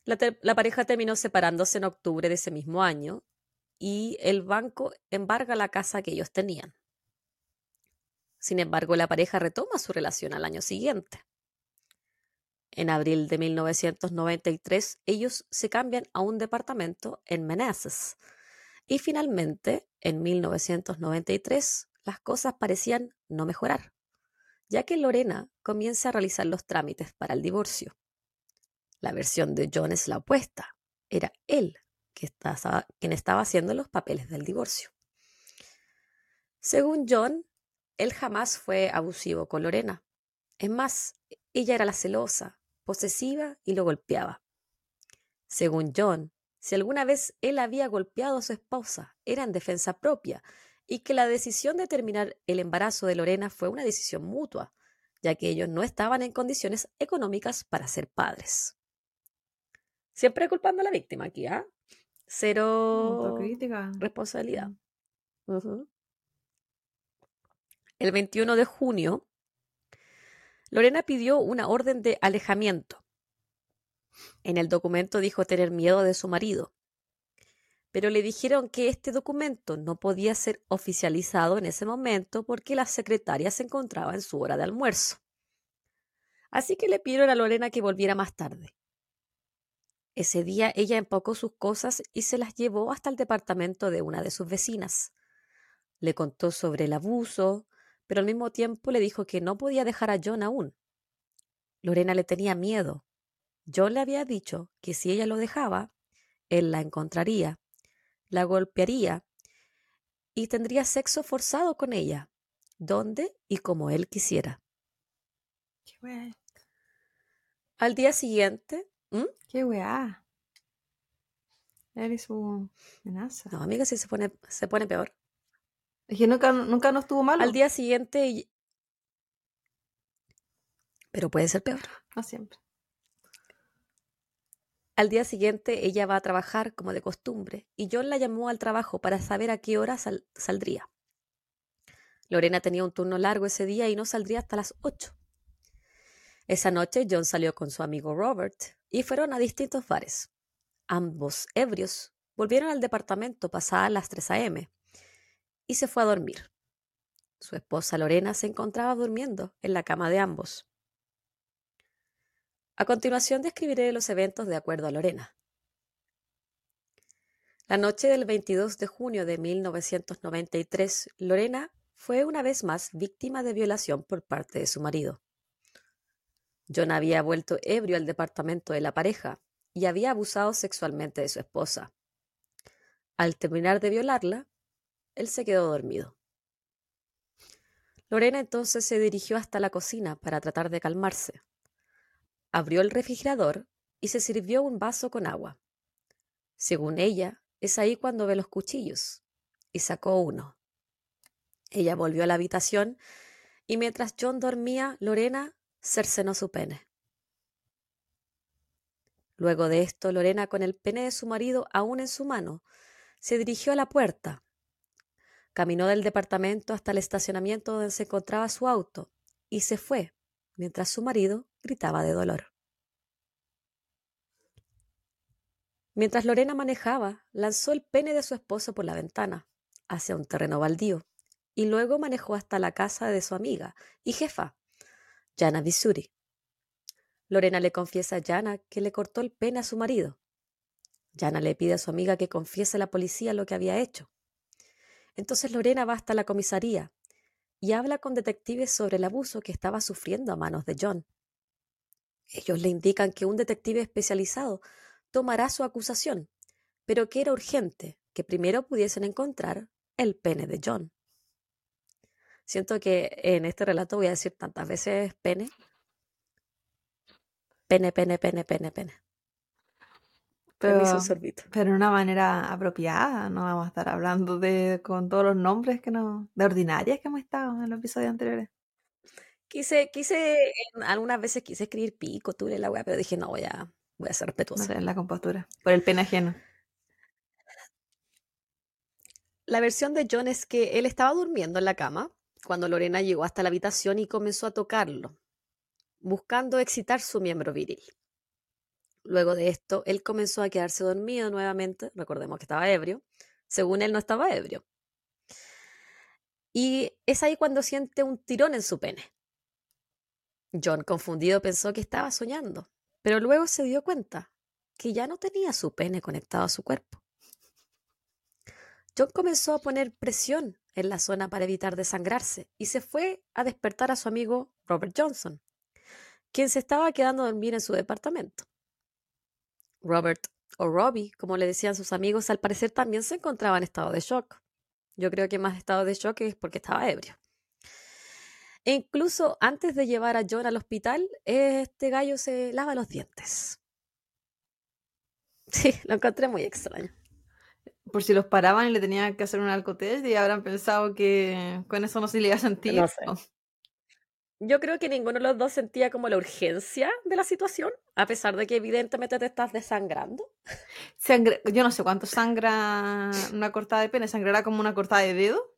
La, la pareja terminó separándose en octubre de ese mismo año y el banco embarga la casa que ellos tenían. Sin embargo, la pareja retoma su relación al año siguiente. En abril de 1993, ellos se cambian a un departamento en Manassas. Y finalmente, en 1993, las cosas parecían no mejorar, ya que Lorena comienza a realizar los trámites para el divorcio. La versión de John es la opuesta. Era él que estaba, quien estaba haciendo los papeles del divorcio. Según John, él jamás fue abusivo con Lorena. Es más, ella era la celosa, posesiva y lo golpeaba. Según John, si alguna vez él había golpeado a su esposa, era en defensa propia, y que la decisión de terminar el embarazo de Lorena fue una decisión mutua, ya que ellos no estaban en condiciones económicas para ser padres. Siempre culpando a la víctima aquí, ¿ah? Cero Autocrítica. responsabilidad. Ujú. El 21 de junio, Lorena pidió una orden de alejamiento. En el documento dijo tener miedo de su marido, pero le dijeron que este documento no podía ser oficializado en ese momento porque la secretaria se encontraba en su hora de almuerzo. Así que le pidieron a Lorena que volviera más tarde. Ese día ella empacó sus cosas y se las llevó hasta el departamento de una de sus vecinas. Le contó sobre el abuso, pero al mismo tiempo le dijo que no podía dejar a John aún. Lorena le tenía miedo. John le había dicho que si ella lo dejaba, él la encontraría, la golpearía y tendría sexo forzado con ella, donde y como él quisiera. Qué weá. Al día siguiente. Qué weá. Eres su amenaza. no, amiga, si se pone, se pone peor. Es que nunca, nunca nos tuvo malo. Al día siguiente, ell- pero puede ser peor. No siempre. Al día siguiente ella va a trabajar como de costumbre y John la llamó al trabajo para saber a qué hora sal- saldría. Lorena tenía un turno largo ese día y no saldría hasta las 8. Esa noche John salió con su amigo Robert y fueron a distintos bares. Ambos ebrios volvieron al departamento pasadas las 3 a.m. y se fue a dormir. Su esposa Lorena se encontraba durmiendo en la cama de ambos. A continuación describiré los eventos de acuerdo a Lorena. La noche del 22 de junio de 1993, Lorena fue una vez más víctima de violación por parte de su marido. John había vuelto ebrio al departamento de la pareja y había abusado sexualmente de su esposa. Al terminar de violarla, él se quedó dormido. Lorena entonces se dirigió hasta la cocina para tratar de calmarse. Abrió el refrigerador y se sirvió un vaso con agua. Según ella, es ahí cuando ve los cuchillos, y sacó uno. Ella volvió a la habitación y mientras John dormía, Lorena cercenó su pene. Luego de esto, Lorena, con el pene de su marido aún en su mano, se dirigió a la puerta. Caminó del departamento hasta el estacionamiento donde se encontraba su auto y se fue, mientras su marido gritaba de dolor. Mientras Lorena manejaba, lanzó el pene de su esposo por la ventana, hacia un terreno baldío, y luego manejó hasta la casa de su amiga y jefa, Jana Visuri. Lorena le confiesa a Jana que le cortó el pene a su marido. Jana le pide a su amiga que confiese a la policía lo que había hecho. Entonces Lorena va hasta la comisaría y habla con detectives sobre el abuso que estaba sufriendo a manos de John. Ellos le indican que un detective especializado tomará su acusación, pero que era urgente que primero pudiesen encontrar el pene de John. Siento que en este relato voy a decir tantas veces pene. Pene, pene, pene, pene, pene. Pero, pero de una manera apropiada, no vamos a estar hablando de con todos los nombres que no, de ordinarias que hemos estado en los episodios anteriores. Quise, quise, algunas veces quise escribir pico, tú la weá, pero dije, no, voy a, voy a ser respetuosa. No la compostura, por el pene ajeno. La versión de John es que él estaba durmiendo en la cama cuando Lorena llegó hasta la habitación y comenzó a tocarlo, buscando excitar su miembro viril. Luego de esto, él comenzó a quedarse dormido nuevamente, recordemos que estaba ebrio, según él no estaba ebrio. Y es ahí cuando siente un tirón en su pene. John, confundido, pensó que estaba soñando, pero luego se dio cuenta que ya no tenía su pene conectado a su cuerpo. John comenzó a poner presión en la zona para evitar desangrarse y se fue a despertar a su amigo Robert Johnson, quien se estaba quedando a dormir en su departamento. Robert o Robbie, como le decían sus amigos, al parecer también se encontraba en estado de shock. Yo creo que más estado de shock es porque estaba ebrio. E incluso antes de llevar a John al hospital, este gallo se lava los dientes. Sí, lo encontré muy extraño por si los paraban y le tenían que hacer un alcotest y habrán pensado que con eso no se le iba a sentir. No sé. Yo creo que ninguno de los dos sentía como la urgencia de la situación, a pesar de que evidentemente te estás desangrando. Yo no sé cuánto sangra una cortada de pene, sangrará como una cortada de dedo.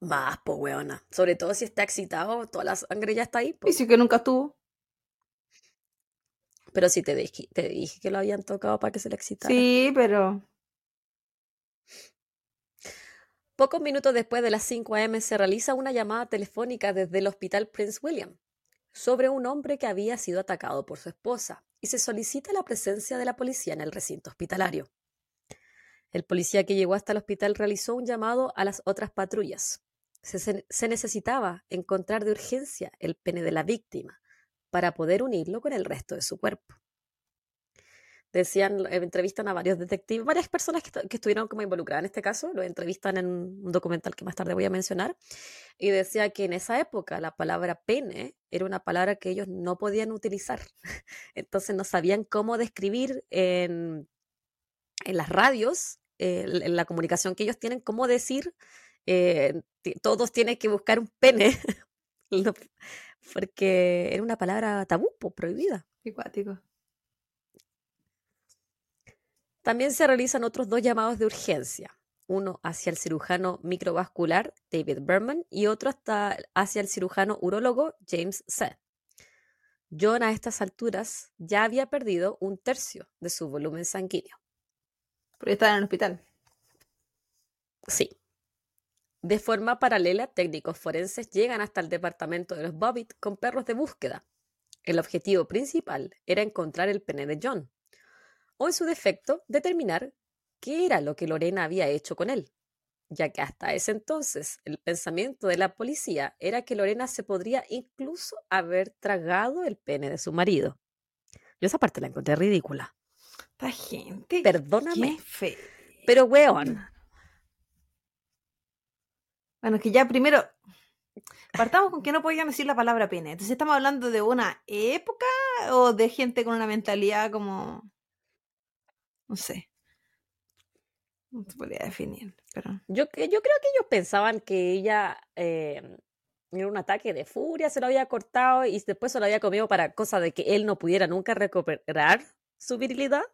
Más, pues, weona. Sobre todo si está excitado, toda la sangre ya está ahí. Y si que nunca estuvo. Pero sí te dije, te dije que lo habían tocado para que se le excitara. Sí, pero. Pocos minutos después de las 5 a.m. se realiza una llamada telefónica desde el Hospital Prince William sobre un hombre que había sido atacado por su esposa y se solicita la presencia de la policía en el recinto hospitalario. El policía que llegó hasta el hospital realizó un llamado a las otras patrullas. Se, se necesitaba encontrar de urgencia el pene de la víctima, para poder unirlo con el resto de su cuerpo. Decían, eh, entrevistan a varios detectives, varias personas que, estuvieron como involucradas en este caso, lo entrevistan en un documental que más tarde voy a mencionar, y decía que en esa época la palabra pene era una palabra que ellos no podían utilizar, entonces no sabían cómo describir en, en las radios, en la comunicación que ellos tienen, cómo decir, eh, todos tienen que buscar un pene porque era una palabra tabú, prohibida. Ecuático. También se realizan otros dos llamados de urgencia, uno hacia el cirujano microvascular David Berman y otro hasta hacia el cirujano urólogo James Seth. John a estas alturas ya había perdido un tercio de su volumen sanguíneo. Porque estaba en el hospital. Sí. De forma paralela, técnicos forenses llegan hasta el departamento de los Bobbitt con perros de búsqueda. El objetivo principal era encontrar el pene de John, o en su defecto, determinar qué era lo que Lorena había hecho con él, ya que hasta ese entonces el pensamiento de la policía era que Lorena se podría incluso haber tragado el pene de su marido. Yo esa parte la encontré ridícula. Esta gente. Perdóname. fe- Pero, weón, Bueno, que ya primero. Partamos con que no podían decir la palabra pene. Entonces, ¿estamos hablando de una época o de gente con una mentalidad como. No sé. No se podría definir, pero. yo, que- yo creo que ellos pensaban que ella eh, era un ataque de furia, se lo había cortado y después se lo había comido para cosa de que él no pudiera nunca recuperar su virilidad.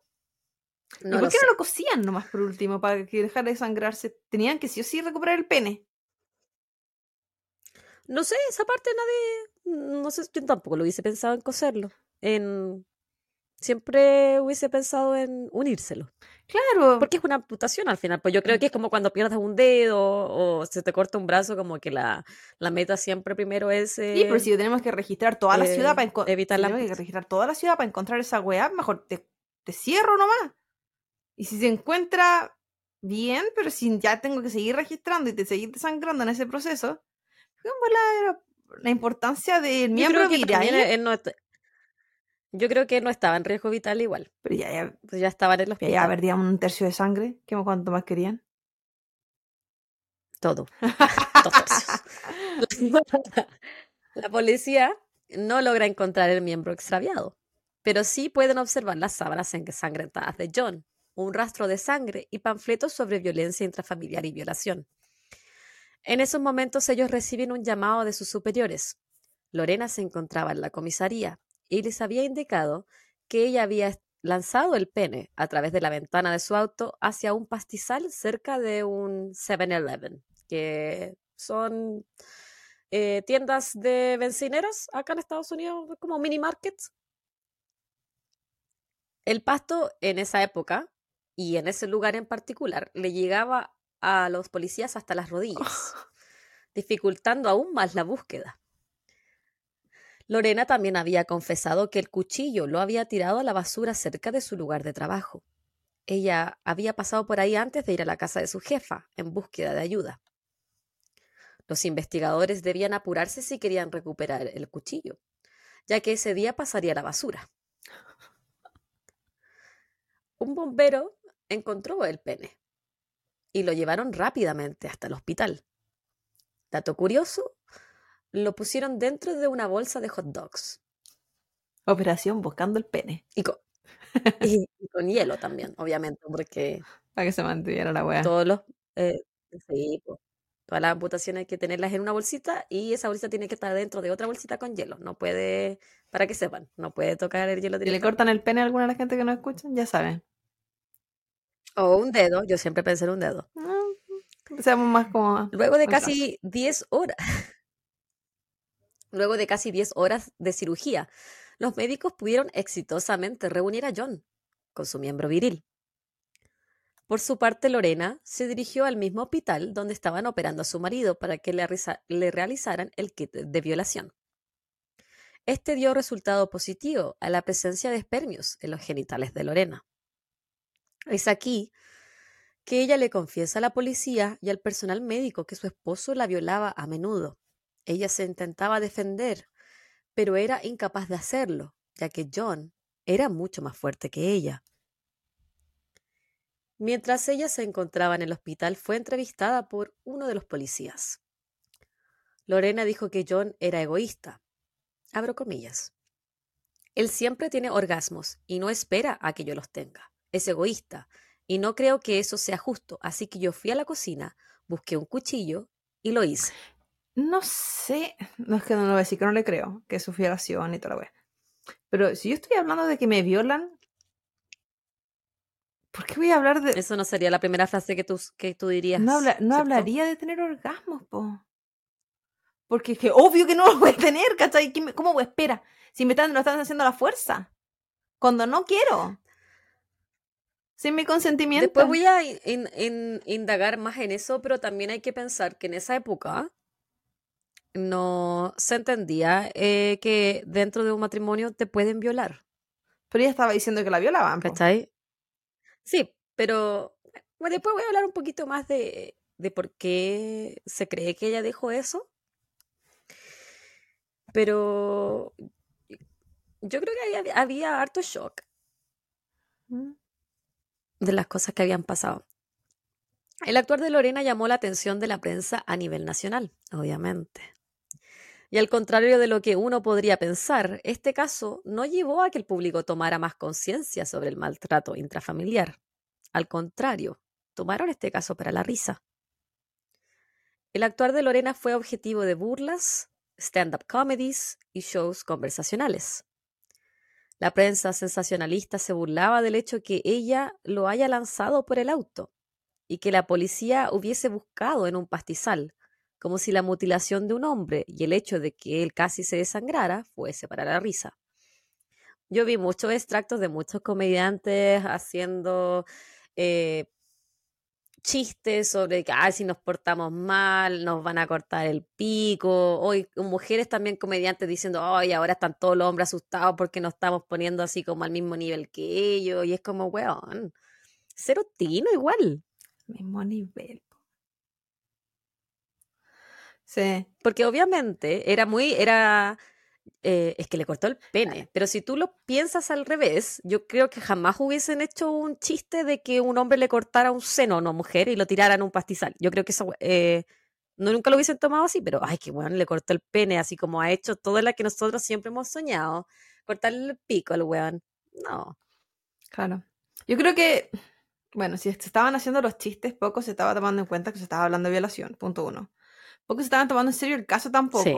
¿Y por qué sé. no lo cosían nomás por último para que dejara de sangrarse? Tenían que sí o sí recuperar el pene. No sé, esa parte nadie, no sé, yo tampoco lo hubiese pensado en coserlo. En, siempre hubiese pensado en unírselo. Claro. Porque es una amputación al final. Pues yo creo que es como cuando pierdes un dedo o se te corta un brazo, como que la, la meta siempre primero es Sí, pero eh, si tenemos que registrar toda la ciudad eh, para encontrar. evitar la tenemos que registrar toda la ciudad para encontrar esa weá, mejor te, te cierro nomás. Y si se encuentra bien, pero si ya tengo que seguir registrando y te seguir desangrando en ese proceso, ¿cómo la, la importancia del Yo miembro creo que viral? también él no est- yo creo que no estaba en riesgo vital igual. Pero ya, ya, Pues ya estaba en el ya, ya perdíamos un tercio de sangre. ¿Qué cuánto más querían? Todo. Dos tercios. La policía no logra encontrar el miembro extraviado, pero sí pueden observar las sábanas ensangrentadas de John, un rastro de sangre y panfletos sobre violencia intrafamiliar y violación. En esos momentos ellos reciben un llamado de sus superiores. Lorena se encontraba en la comisaría y les había indicado que ella había lanzado el pene a través de la ventana de su auto hacia un pastizal cerca de un 7-Eleven, que son eh, tiendas de bencineras acá en Estados Unidos, como mini markets. El pasto en esa época y en ese lugar en particular le llegaba a los policías hasta las rodillas, dificultando aún más la búsqueda. Lorena también había confesado que el cuchillo lo había tirado a la basura cerca de su lugar de trabajo. Ella había pasado por ahí antes de ir a la casa de su jefa en búsqueda de ayuda. Los investigadores debían apurarse si querían recuperar el cuchillo, ya que ese día pasaría a la basura. Un bombero encontró el pene y lo llevaron rápidamente hasta el hospital. Dato curioso, lo pusieron dentro de una bolsa de hot dogs Operación buscando el pene. y con, y- y con hielo también, obviamente, porque Para que se mantuviera la weá. todos los eh, sí, todas las amputaciones hay que tenerlas en una bolsita y esa bolsita tiene que estar dentro de otra bolsita con hielo. No puede, para que sepan, no puede tocar el hielo Si le cortan el pene a alguna de la gente que nos escucha, ya saben. O un dedo, yo siempre pensé en un dedo. Mm, Seamos más como. Luego de casi 10 horas, luego de casi 10 horas de cirugía, los médicos pudieron exitosamente reunir a John con su miembro viril. Por su parte, Lorena se dirigió al mismo hospital donde estaban operando a su marido para que le, realizaran el kit de violación. Este dio resultado positivo a la presencia de espermios en los genitales de Lorena. Es aquí que ella le confiesa a la policía y al personal médico que su esposo la violaba a menudo. Ella se intentaba defender, pero era incapaz de hacerlo, ya que John era mucho más fuerte que ella. Mientras ella se encontraba en el hospital, fue entrevistada por uno de los policías. Lorena dijo que John era egoísta. Abro comillas. Él siempre tiene orgasmos y no espera a que yo los tenga. Es egoísta y no creo que eso sea justo, así que yo fui a la cocina, busqué un cuchillo y lo hice. No sé. No es que no lo voy a decir que no le creo, que es su violación y toda la wea. Pero si yo estoy hablando de que me violan, ¿por qué voy a hablar de.? Eso no sería la primera frase que tú, que tú dirías. No, habla- no hablaría de tener orgasmos, po. Porque es que obvio que no lo voy a tener, ¿cachai? ¿Qué me- ¿Cómo voy? Espera. Si me están, lo están haciendo a la fuerza. Cuando no quiero. Sin mi consentimiento. Después voy a in- in- in- indagar más en eso, pero también hay que pensar que en esa época no se entendía eh, que dentro de un matrimonio te pueden violar, Pero ella estaba diciendo que la violaban, po. ¿cachai? Sí, pero bueno, después voy a hablar un poquito más de, de por qué se cree que ella dijo eso. Pero yo creo que había, había harto shock Mm. de las cosas que habían pasado. El actuar de Lorena llamó la atención de la prensa a nivel nacional, obviamente. Y al contrario de lo que uno podría pensar, este caso no llevó a que el público tomara más conciencia sobre el maltrato intrafamiliar. Al contrario, tomaron este caso para la risa. El actuar de Lorena fue objetivo de burlas, stand-up comedies y shows conversacionales. La prensa sensacionalista se burlaba del hecho que ella lo haya lanzado por el auto y que la policía hubiese buscado en un pastizal, como si la mutilación de un hombre y el hecho de que él casi se desangrara fuese para la risa. Yo vi muchos extractos de muchos comediantes haciendo eh, chistes sobre que si nos portamos mal, nos van a cortar el pico. Hoy mujeres también comediantes diciendo, ay, ahora están todos los hombres asustados porque nos estamos poniendo así como al mismo nivel que ellos. Y es como, weón, cero tino igual. Mismo nivel. Sí. Porque obviamente era muy, era, eh, es que le cortó el pene. Pero si tú lo piensas al revés, yo creo que jamás hubiesen hecho un chiste de que un hombre le cortara un seno a una mujer y lo tirara en un pastizal. Yo creo que eso, eh, no nunca lo hubiesen tomado así, pero ay, qué bueno, le cortó el pene, así como ha hecho todo lo que nosotros siempre hemos soñado. Cortarle el pico al weón. No. Claro. Yo creo que, bueno, si se estaban haciendo los chistes, poco se estaba tomando en cuenta que se estaba hablando de violación, punto uno. Poco se estaban tomando en serio el caso tampoco. Sí.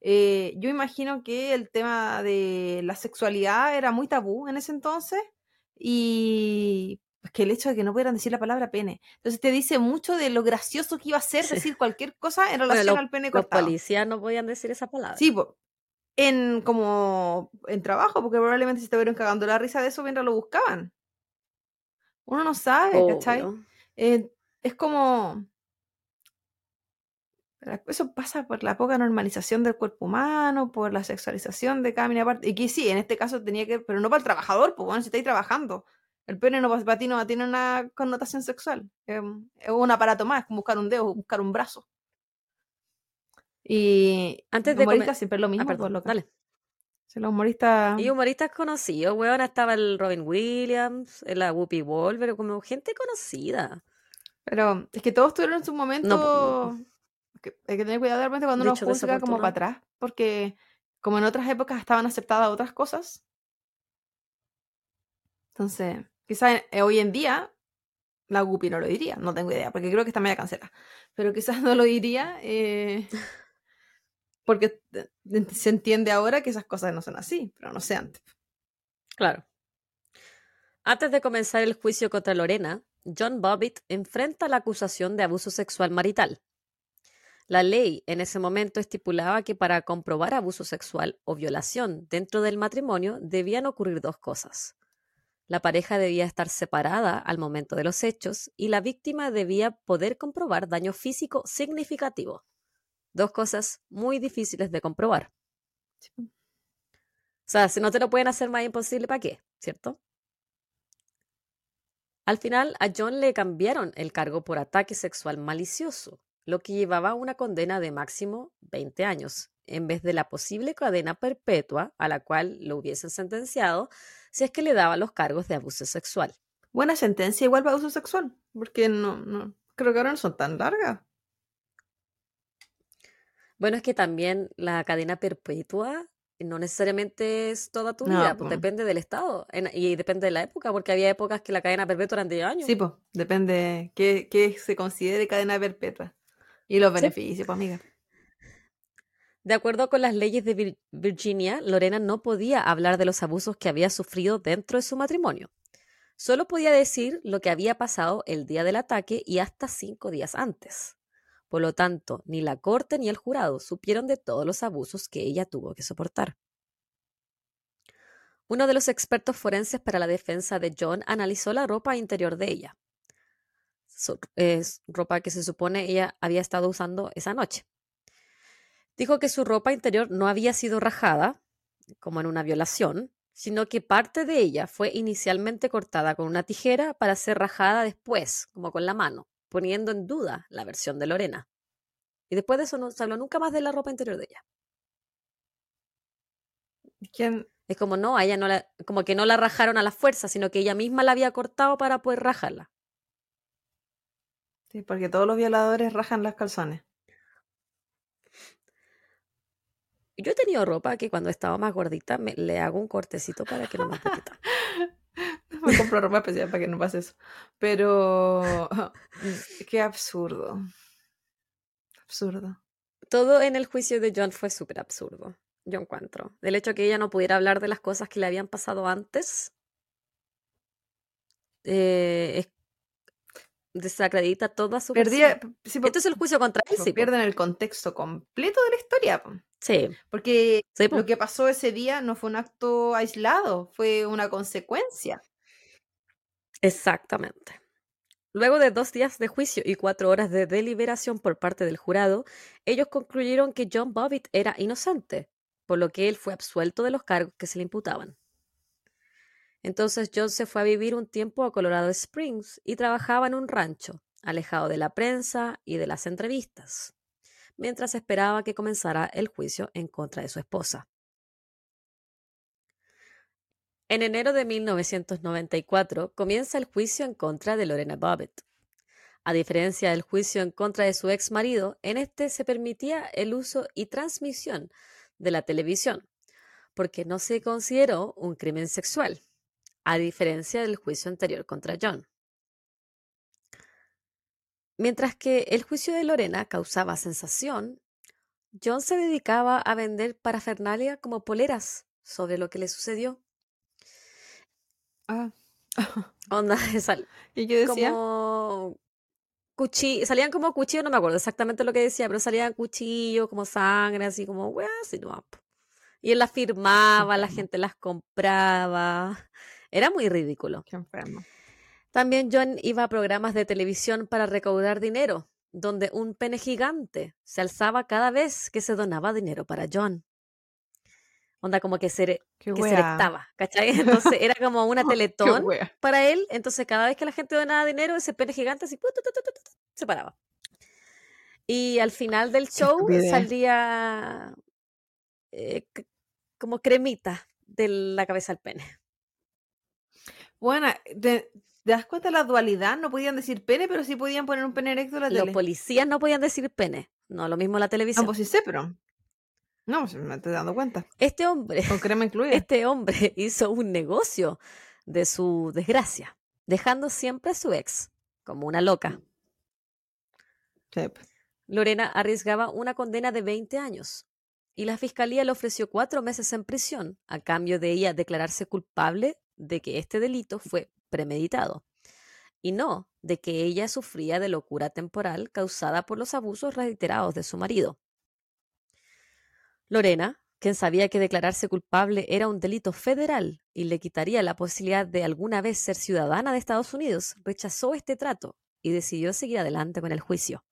Eh, yo imagino que el tema de la sexualidad era muy tabú en ese entonces y pues, que el hecho de que no pudieran decir la palabra pene. Entonces te dice mucho de lo gracioso que iba a ser Sí. decir cualquier cosa en Bueno, relación los, al pene los cortado. policías no podían decir esa palabra. Sí, en como en trabajo, porque probablemente si estuvieron cagando la risa de eso mientras lo buscaban. Uno no sabe, ¿cachai? Eh, es como... Eso pasa por la poca normalización del cuerpo humano, por la sexualización de cada parte. Y que sí, en este caso tenía que... Pero no para el trabajador, pues bueno, si estáis trabajando. El pene no, para ti no tiene una connotación sexual. eh, es un aparato más, es como buscar un dedo, buscar un brazo. Y Antes de humoristas siempre es lo mismo, Ah, pues, perdón, loca. dale. Si los humoristas... Y humoristas conocidos, weón, estaba el Robin Williams, la Whoopi Wolver, como gente conocida. Pero es que todos tuvieron su momento. no. Que hay que tener cuidado de repente cuando De uno hecho, juzga como para atrás, porque como en otras épocas estaban aceptadas otras cosas. Entonces, quizás hoy en día la Guppy no lo diría, no tengo idea, porque creo que está media cancela. Pero quizás no lo diría eh, porque eh, se entiende ahora que esas cosas no son así, pero no sé antes. Claro. Antes de comenzar el juicio contra Lorena, John Bobbitt enfrenta la acusación de abuso sexual marital. La ley en ese momento estipulaba que para comprobar abuso sexual o violación dentro del matrimonio debían ocurrir dos cosas. La pareja debía estar separada al momento de los hechos y la víctima debía poder comprobar daño físico significativo. Dos cosas muy difíciles de comprobar. O sea, si no te lo pueden hacer más imposible, ¿para qué? ¿Cierto? Al final, a John le cambiaron el cargo por ataque sexual malicioso, lo que llevaba a una condena de máximo 20 años, en vez de la posible cadena perpetua a la cual lo hubiesen sentenciado si es que le daban los cargos de abuso sexual. Buena sentencia igual para abuso sexual, porque no, no, creo que ahora no son tan largas. Bueno, es que también la cadena perpetua no necesariamente es toda tu No, vida, pues depende del estado en- y depende de la época, porque había épocas que la cadena perpetua eran de años. Sí, pues, depende qué, qué se considere cadena perpetua. Y los Sí. beneficios, pues, amiga. De acuerdo con las leyes de Vir- Virginia, Lorena no podía hablar de los abusos que había sufrido dentro de su matrimonio. Solo podía decir lo que había pasado el día del ataque y hasta cinco días antes. Por lo tanto, ni la corte ni el jurado supieron de todos los abusos que ella tuvo que soportar. Uno de los expertos forenses para la defensa de John analizó la ropa interior de ella. Es ropa que se supone ella había estado usando esa noche. Dijo que su ropa interior no había sido rajada, como en una violación, sino que parte de ella fue inicialmente cortada con una tijera para ser rajada después, como con la mano. poniendo en duda la versión de Lorena. Y después de eso no se habló nunca más de la ropa interior de ella. ¿Quién? Es como no, a ella no la, como que no la rajaron a la fuerza, sino que ella misma la había cortado para poder rajarla. Sí, porque todos los violadores rajan las calzones. Yo he tenido ropa que cuando estaba más gordita me, le hago un cortecito para que no me tanto. Me compro ropa especial para que no pase eso. Pero qué absurdo. Absurdo. Todo en el juicio de John fue súper absurdo, yo encuentro. Del hecho que ella no pudiera hablar de las cosas que le habían pasado antes, eh, es- desacredita toda su Perdía, sí, Esto es el juicio contra él, sí. pierden el contexto completo de la historia. Sí, Porque sí, lo que pasó ese día no fue un acto aislado, fue una consecuencia. exactamente. Luego de dos días de juicio y cuatro horas de deliberación por parte del jurado, ellos concluyeron que John Bobbitt era inocente, por lo que él fue absuelto de los cargos que se le imputaban. Entonces John se fue a vivir un tiempo a Colorado Springs y trabajaba en un rancho, alejado de la prensa y de las entrevistas, mientras esperaba que comenzara el juicio en contra de su esposa. En enero de 1994 comienza el juicio en contra de Lorena Bobbitt. A diferencia del juicio en contra de su ex marido, en este se permitía el uso y transmisión de la televisión, porque no se consideró un crimen sexual, a diferencia del juicio anterior contra John. Mientras que el juicio de Lorena causaba sensación, John se dedicaba a vender parafernalia como poleras sobre lo que le sucedió. Ah. Onda, sal- ¿Y qué decía? como cuchillo, salían como cuchillos, no me acuerdo exactamente lo que decía, pero salían cuchillos, como sangre, así como, weá, así no. Y él las firmaba, la gente las compraba. Era muy ridículo. Qué enfermo. También John iba a programas de televisión para recaudar dinero, donde un pene gigante se alzaba cada vez que se donaba dinero para John. Onda como que se, que se erectaba, ¿cachai? Entonces era como una teletón para él. Entonces cada vez que la gente donaba dinero, ese pene gigante así se paraba. Y al final del show saldría eh, como cremita de la cabeza al pene. Bueno, ¿te, te das cuenta de la dualidad? No podían decir pene, pero sí podían poner un pene erecto en la Los tele. policías no podían decir pene. No, lo mismo la No, televisión. pues sí sé, pero... No, pues me estoy dando cuenta. Este hombre, Con crema incluida. este hombre hizo un negocio de su desgracia, dejando siempre a su ex como una loca. Sí, pues. Lorena arriesgaba una condena de 20 años y la fiscalía le ofreció cuatro meses en prisión a cambio de ella declararse culpable de que este delito fue premeditado y no de que ella sufría de locura temporal causada por los abusos reiterados de su marido. Lorena, quien sabía que declararse culpable era un delito federal y le quitaría la posibilidad de alguna vez ser ciudadana de Estados Unidos, rechazó este trato y decidió seguir adelante con el juicio.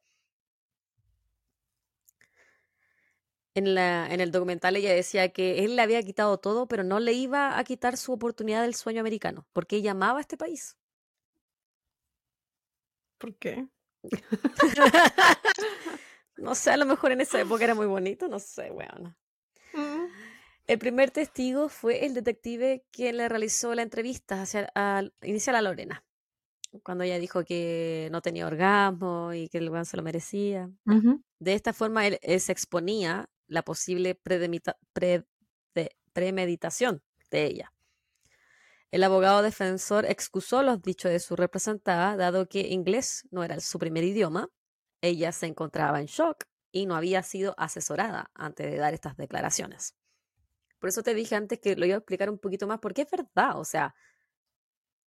En, la, en el documental ella decía que él le había quitado todo, pero no le iba a quitar su oportunidad del sueño americano, porque ella amaba este país. ¿Por qué? no sé, a lo mejor en esa época era muy bonito, no sé, weón. Mm. El primer testigo fue el detective quien le realizó la entrevista hacia, al- inicial a Lorena, cuando ella dijo que no tenía orgasmo y que el weón se lo merecía. De esta forma, él, él se exponía la posible premeditación de ella. El abogado defensor excusó los dichos de su representada, dado que inglés no era su primer idioma. Ella se encontraba en shock y no había sido asesorada antes de dar estas declaraciones. Por eso te dije antes que lo iba a explicar un poquito más, porque es verdad, o sea,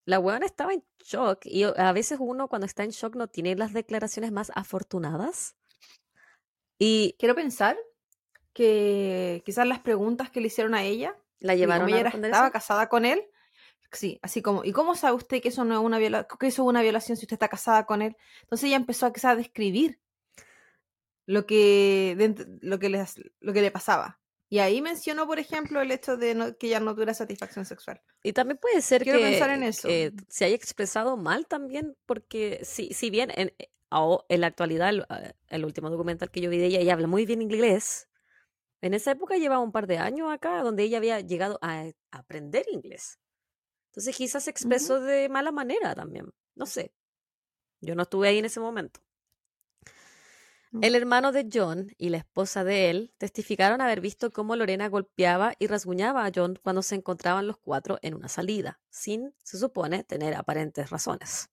la huevona estaba en shock y a veces uno cuando está en shock no tiene las declaraciones más afortunadas. Y Quiero pensar que quizás las preguntas que le hicieron a ella, la llevaron como a ella estaba eso. casada con él, sí, así como, ¿y cómo sabe usted que eso no es una viola que eso es una violación si usted está casada con él? Entonces ella empezó a quizás a describir lo que, dent- lo que, les- lo que le pasaba. Y ahí mencionó, por ejemplo, el hecho de no- que ella no tuviera satisfacción sexual. Y también puede ser Quiero que, pensar en eso. que se haya expresado mal también, porque si, si bien en- en la actualidad, el, el, último documental que yo vi de ella, ella habla muy bien inglés. En esa época llevaba un par de años acá, donde ella había llegado a, aprender inglés. Entonces quizás se expresó de mala manera también. No sé. Yo no estuve ahí en ese momento. El hermano de John y la esposa de él testificaron haber visto cómo Lorena golpeaba y rasguñaba a John cuando se encontraban los cuatro en una salida, sin, se supone, tener aparentes razones.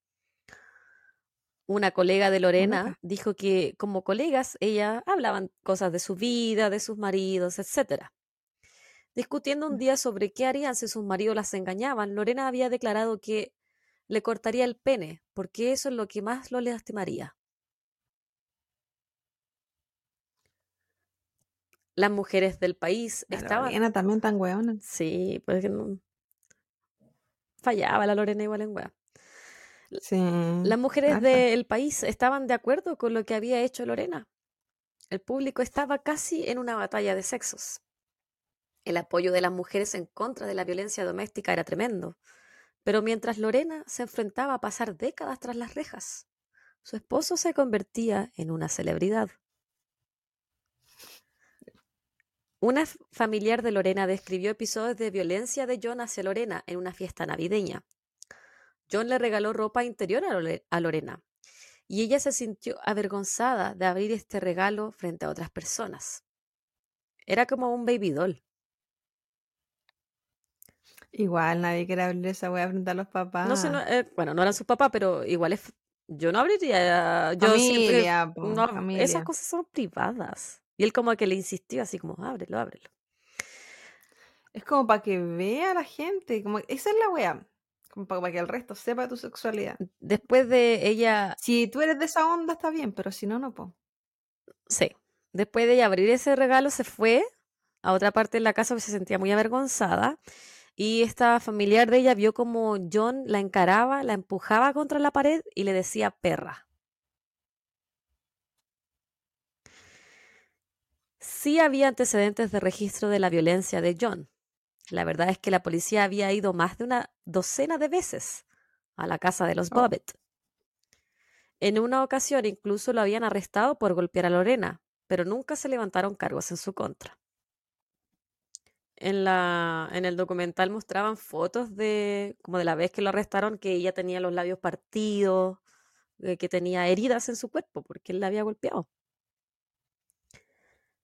Una colega de Lorena dijo que como colegas ella hablaban cosas de su vida, de sus maridos, etc. Discutiendo un mm. día sobre qué harían si sus maridos las engañaban, Lorena había declarado que le cortaría el pene, porque eso es lo que más lo lastimaría. las mujeres del país estaban. Lorena también tan weona. Sí, pues que no. Fallaba la Lorena igual en wea. Sí. Las mujeres del país estaban de acuerdo con lo que había hecho Lorena. El público estaba casi en una batalla de sexos. El apoyo de las mujeres en contra de la violencia doméstica era tremendo. Pero mientras Lorena se enfrentaba a pasar décadas tras las rejas, su esposo se convertía en una celebridad. Una familiar de Lorena describió episodios de violencia de John hacia Lorena en una fiesta navideña. John le regaló ropa interior a Lorena y ella se sintió avergonzada de abrir este regalo frente a otras personas. Era como un baby doll. Igual nadie quiere abrir esa wea frente a los papás. No sé, eh, bueno, no eran sus papás, pero igual es. Yo no abriría. Yo familia, Esas cosas son privadas. Y él como que le insistió así como, ábrelo, ábrelo. Es como para que vea la gente, como esa es la wea, como para que el resto sepa tu sexualidad. Después de ella... Si tú eres de esa onda está bien, pero si no, no po. Sí. Después de ella abrir ese regalo se fue a otra parte de la casa porque se sentía muy avergonzada. Y esta familiar de ella vio como John la encaraba, la empujaba contra la pared y le decía perra. Sí había antecedentes de registro de la violencia de John. La verdad es que la policía había ido más de una docena de veces a la casa de los oh. Bobbitt. En una ocasión incluso lo habían arrestado por golpear a Lorena, pero nunca se levantaron cargos en su contra. En, la, en el documental mostraban fotos de como de la vez que lo arrestaron, que ella tenía los labios partidos, que tenía heridas en su cuerpo porque él la había golpeado.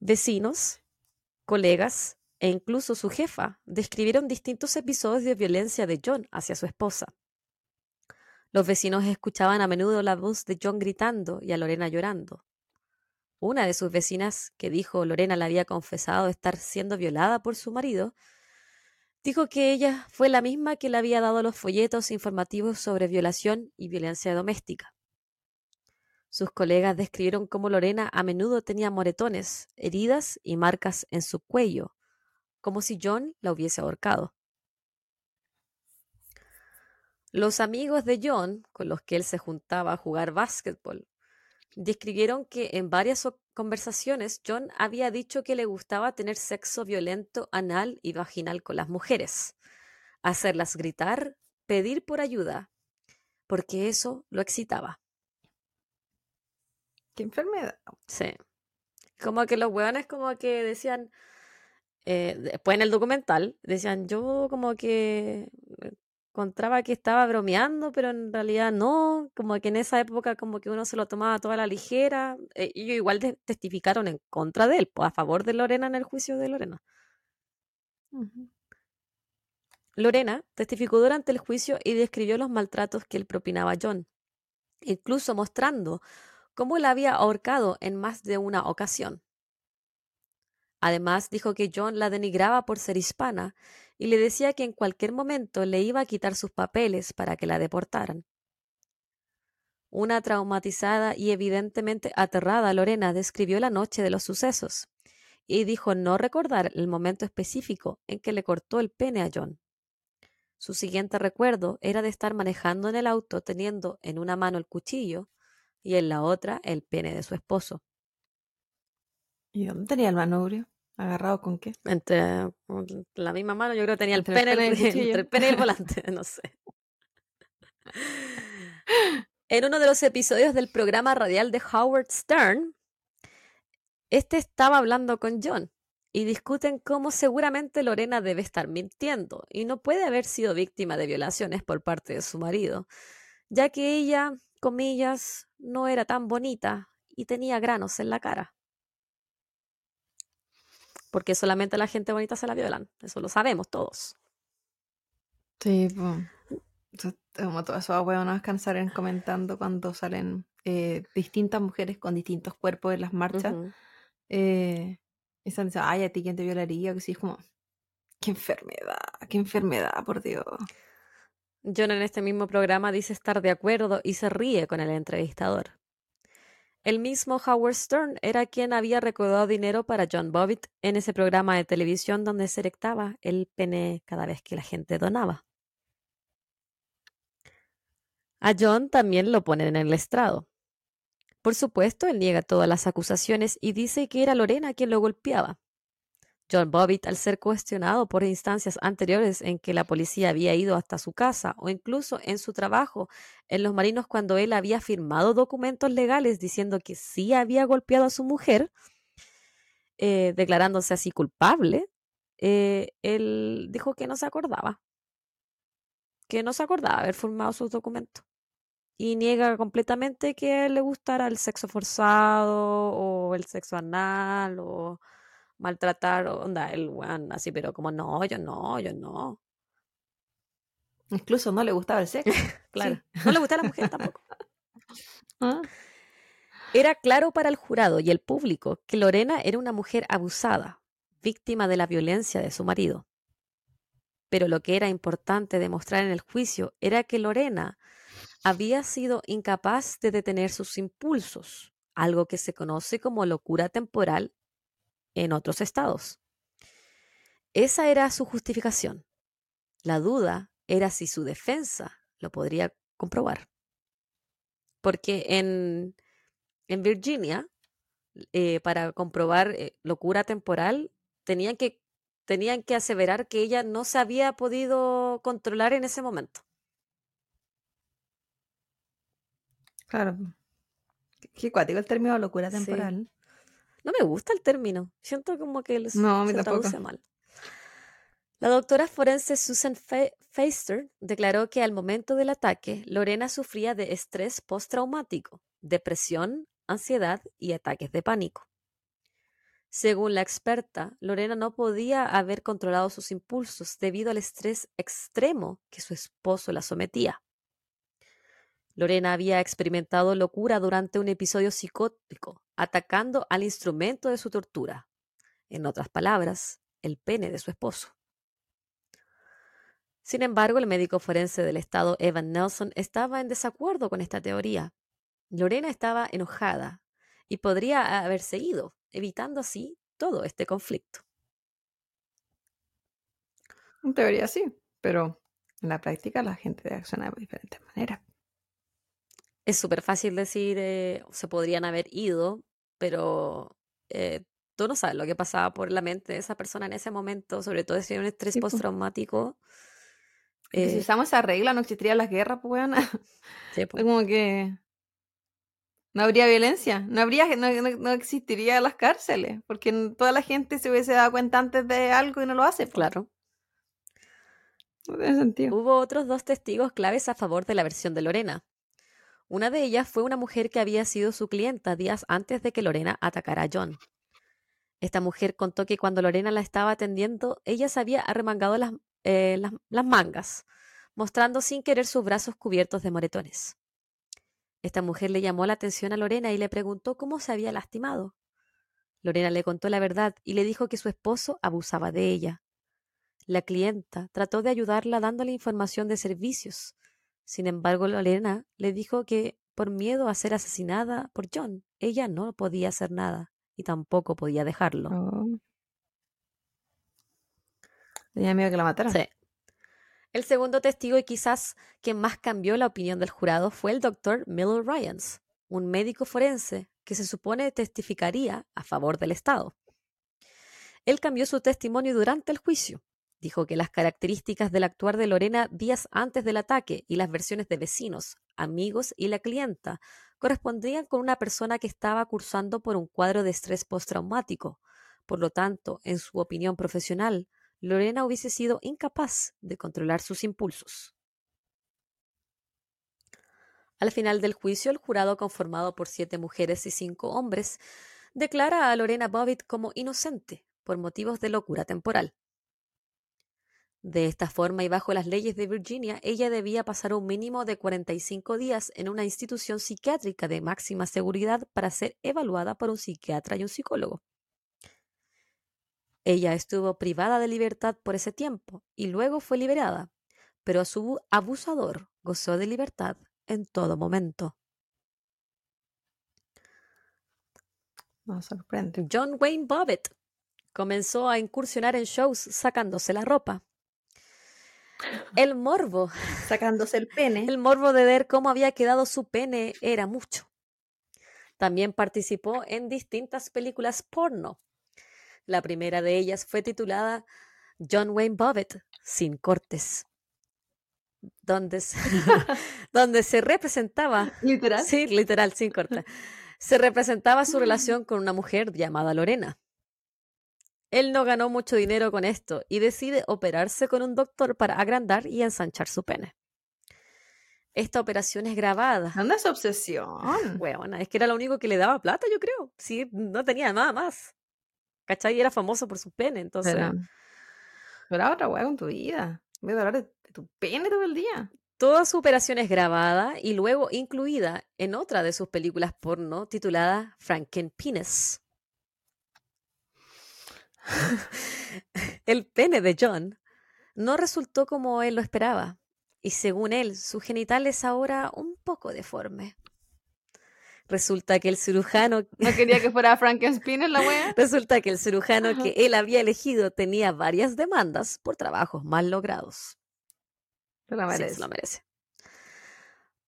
Vecinos, colegas e incluso su jefa describieron distintos episodios de violencia de John hacia su esposa. Los vecinos escuchaban a menudo la voz de John gritando y a Lorena llorando. Una de sus vecinas, que dijo Lorena le había confesado estar siendo violada por su marido, dijo que ella fue la misma que le había dado los folletos informativos sobre violación y violencia doméstica. Sus colegas describieron cómo Lorena a menudo tenía moretones, heridas y marcas en su cuello, como si John la hubiese ahorcado. Los amigos de John, con los que él se juntaba a jugar básquetbol, describieron que en varias conversaciones John había dicho que le gustaba tener sexo violento anal y vaginal con las mujeres, hacerlas gritar, pedir por ayuda, porque eso lo excitaba. ¿Qué enfermedad? Sí. Como que los hueones como que decían, eh, después en el documental, decían, yo como que encontraba que estaba bromeando, pero en realidad no, como que en esa época como que uno se lo tomaba toda la ligera. Eh, y ellos igual testificaron en contra de él, pues a favor de Lorena en el juicio de Lorena. Lorena testificó durante el juicio y describió los maltratos que él propinaba a John, incluso mostrando cómo la había ahorcado en más de una ocasión. Además, dijo que John la denigraba por ser hispana y le decía que en cualquier momento le iba a quitar sus papeles para que la deportaran. Una traumatizada y evidentemente aterrada Lorena describió la noche de los sucesos y dijo no recordar el momento específico en que le cortó el pene a John. Su siguiente recuerdo era de estar manejando en el auto teniendo en una mano el cuchillo y en la otra el pene de su esposo. ¿Y dónde tenía el manubrio? ¿Agarrado con qué? Entre la misma mano, yo creo que tenía el pene, el, entre el pene y el volante, no sé. En uno de los episodios del programa radial de Howard Stern, este estaba hablando con John y discuten cómo seguramente Lorena debe estar mintiendo y no puede haber sido víctima de violaciones por parte de su marido, ya que ella, comillas, no era tan bonita y tenía granos en la cara. Porque solamente la gente bonita se la violan, eso lo sabemos todos. Sí, pues. Como todas esas huevonas cansar comentando cuando salen eh, distintas mujeres con distintos cuerpos en las marchas. eh, están diciendo, ay, a ti quién te violaría, que sí, es como, qué enfermedad, qué enfermedad, por Dios. John en este mismo programa dice estar de acuerdo y se ríe con el entrevistador. El mismo Howard Stern era quien había recaudado dinero para John Bobbitt en ese programa de televisión donde se erectaba el pene cada vez que la gente donaba. A John también lo ponen en el estrado. Por supuesto, él niega todas las acusaciones y dice que era Lorena quien lo golpeaba. John Bobbitt, al ser cuestionado por instancias anteriores en que la policía había ido hasta su casa o incluso en su trabajo en los marinos cuando él había firmado documentos legales diciendo que sí había golpeado a su mujer, eh, declarándose así culpable, eh, él dijo que no se acordaba, que no se acordaba haber firmado sus documentos. Y niega completamente que le gustara el sexo forzado o el sexo anal o maltratar, onda, el weón así, pero como no, yo no, yo no. Incluso no le gustaba el sexo. claro. No le gustaba la mujer tampoco. ¿Ah? Era claro para el jurado y el público que Lorena era una mujer abusada, víctima de la violencia de su marido. Pero lo que era importante demostrar en el juicio era que Lorena había sido incapaz de detener sus impulsos, algo que se conoce como locura temporal en otros estados. Esa era su justificación. La duda era si su defensa lo podría comprobar. Porque en, en Virginia, eh, para comprobar eh, locura temporal, tenían que, tenían que aseverar que ella no se había podido controlar en ese momento. Claro. Qué cuático el término locura temporal. No me gusta el término. Siento como que no, se traduce mal. La doctora forense Susan Feister declaró que al momento del ataque, Lorena sufría de estrés postraumático, depresión, ansiedad y ataques de pánico. Según la experta, Lorena no podía haber controlado sus impulsos debido al estrés extremo que su esposo la sometía. Lorena había experimentado locura durante un episodio psicótico, atacando al instrumento de su tortura, en otras palabras, el pene de su esposo. Sin embargo, el médico forense del estado Evan Nelson estaba en desacuerdo con esta teoría. Lorena estaba enojada y podría haberse ido, evitando así todo este conflicto. En teoría sí, pero en la práctica la gente reacciona de diferentes maneras es súper fácil decir, eh, se podrían haber ido, pero eh, tú no sabes lo que pasaba por la mente de esa persona en ese momento, sobre todo si hay un estrés postraumático. si eh usamos esa regla, no existiría la guerra, pues, bueno. Sí, pues. como que no habría violencia, no habría, no, no, existiría las cárceles, porque toda la gente se hubiese dado cuenta antes de algo y no lo hace. Pues. Claro. No tiene sentido. Hubo otros dos testigos claves a favor de la versión de Lorena. Una de ellas fue una mujer que había sido su clienta días antes de que Lorena atacara a John. Esta mujer contó que cuando Lorena la estaba atendiendo, ella se había arremangado las, eh, las mangas, mostrando sin querer sus brazos cubiertos de moretones. Esta mujer le llamó la atención a Lorena y le preguntó cómo se había lastimado. Lorena le contó la verdad y le dijo que su esposo abusaba de ella. La clienta trató de ayudarla dándole información de servicios, sin embargo, Lorena le dijo que por miedo a ser asesinada por John, ella no podía hacer nada y tampoco podía dejarlo. Oh. Tenía miedo que la mataran. Sí. El segundo testigo y quizás quien más cambió la opinión del jurado fue el doctor Miller Ryans, un médico forense que se supone testificaría a favor del Estado. Él cambió su testimonio durante el juicio Dijo que las características del actuar de Lorena días antes del ataque y las versiones de vecinos, amigos y la clienta correspondían con una persona que estaba cursando por un cuadro de estrés postraumático. Por lo tanto, en su opinión profesional, Lorena hubiese sido incapaz de controlar sus impulsos. Al final del juicio, el jurado, conformado por siete mujeres y cinco hombres, declara a Lorena Bobbitt como inocente por motivos de locura temporal. De esta forma y bajo las leyes de Virginia, ella debía pasar un mínimo de 45 días en una institución psiquiátrica de máxima seguridad para ser evaluada por un psiquiatra y un psicólogo. Ella estuvo privada de libertad por ese tiempo y luego fue liberada, pero su abusador gozó de libertad en todo momento. sorprende. John Wayne Bobbitt comenzó a incursionar en shows sacándose la ropa. El morbo. Sacándose el pene. El morbo de ver cómo había quedado su pene era mucho. También participó en distintas películas porno. La primera de ellas fue titulada John Wayne Bobbitt, sin cortes. Donde se, donde se representaba. Literal. Sí, literal, sin cortes. Se representaba su relación con una mujer llamada Lorena. Él no ganó mucho dinero con esto y decide operarse con un doctor para agrandar y ensanchar su pene. Esta operación es grabada. ¿Dónde es obsesión? Bueno, es que era lo único que le daba plata, yo creo. Sí, no tenía nada más. ¿Cachai? Era famoso por su pene, entonces. Pero otra weá con tu vida. Voy a hablar de, de tu pene todo el día. Toda su operación es grabada y luego incluida en otra de sus películas porno titulada Frankenpenis. el pene de John no resultó como él lo esperaba, y según él, su genital es ahora un poco deforme. Resulta que el cirujano. ¿No quería que fuera Frankenstein la wea? Resulta que el cirujano que él había elegido tenía varias demandas por trabajos mal logrados. Se lo merece. Sí, se lo merece.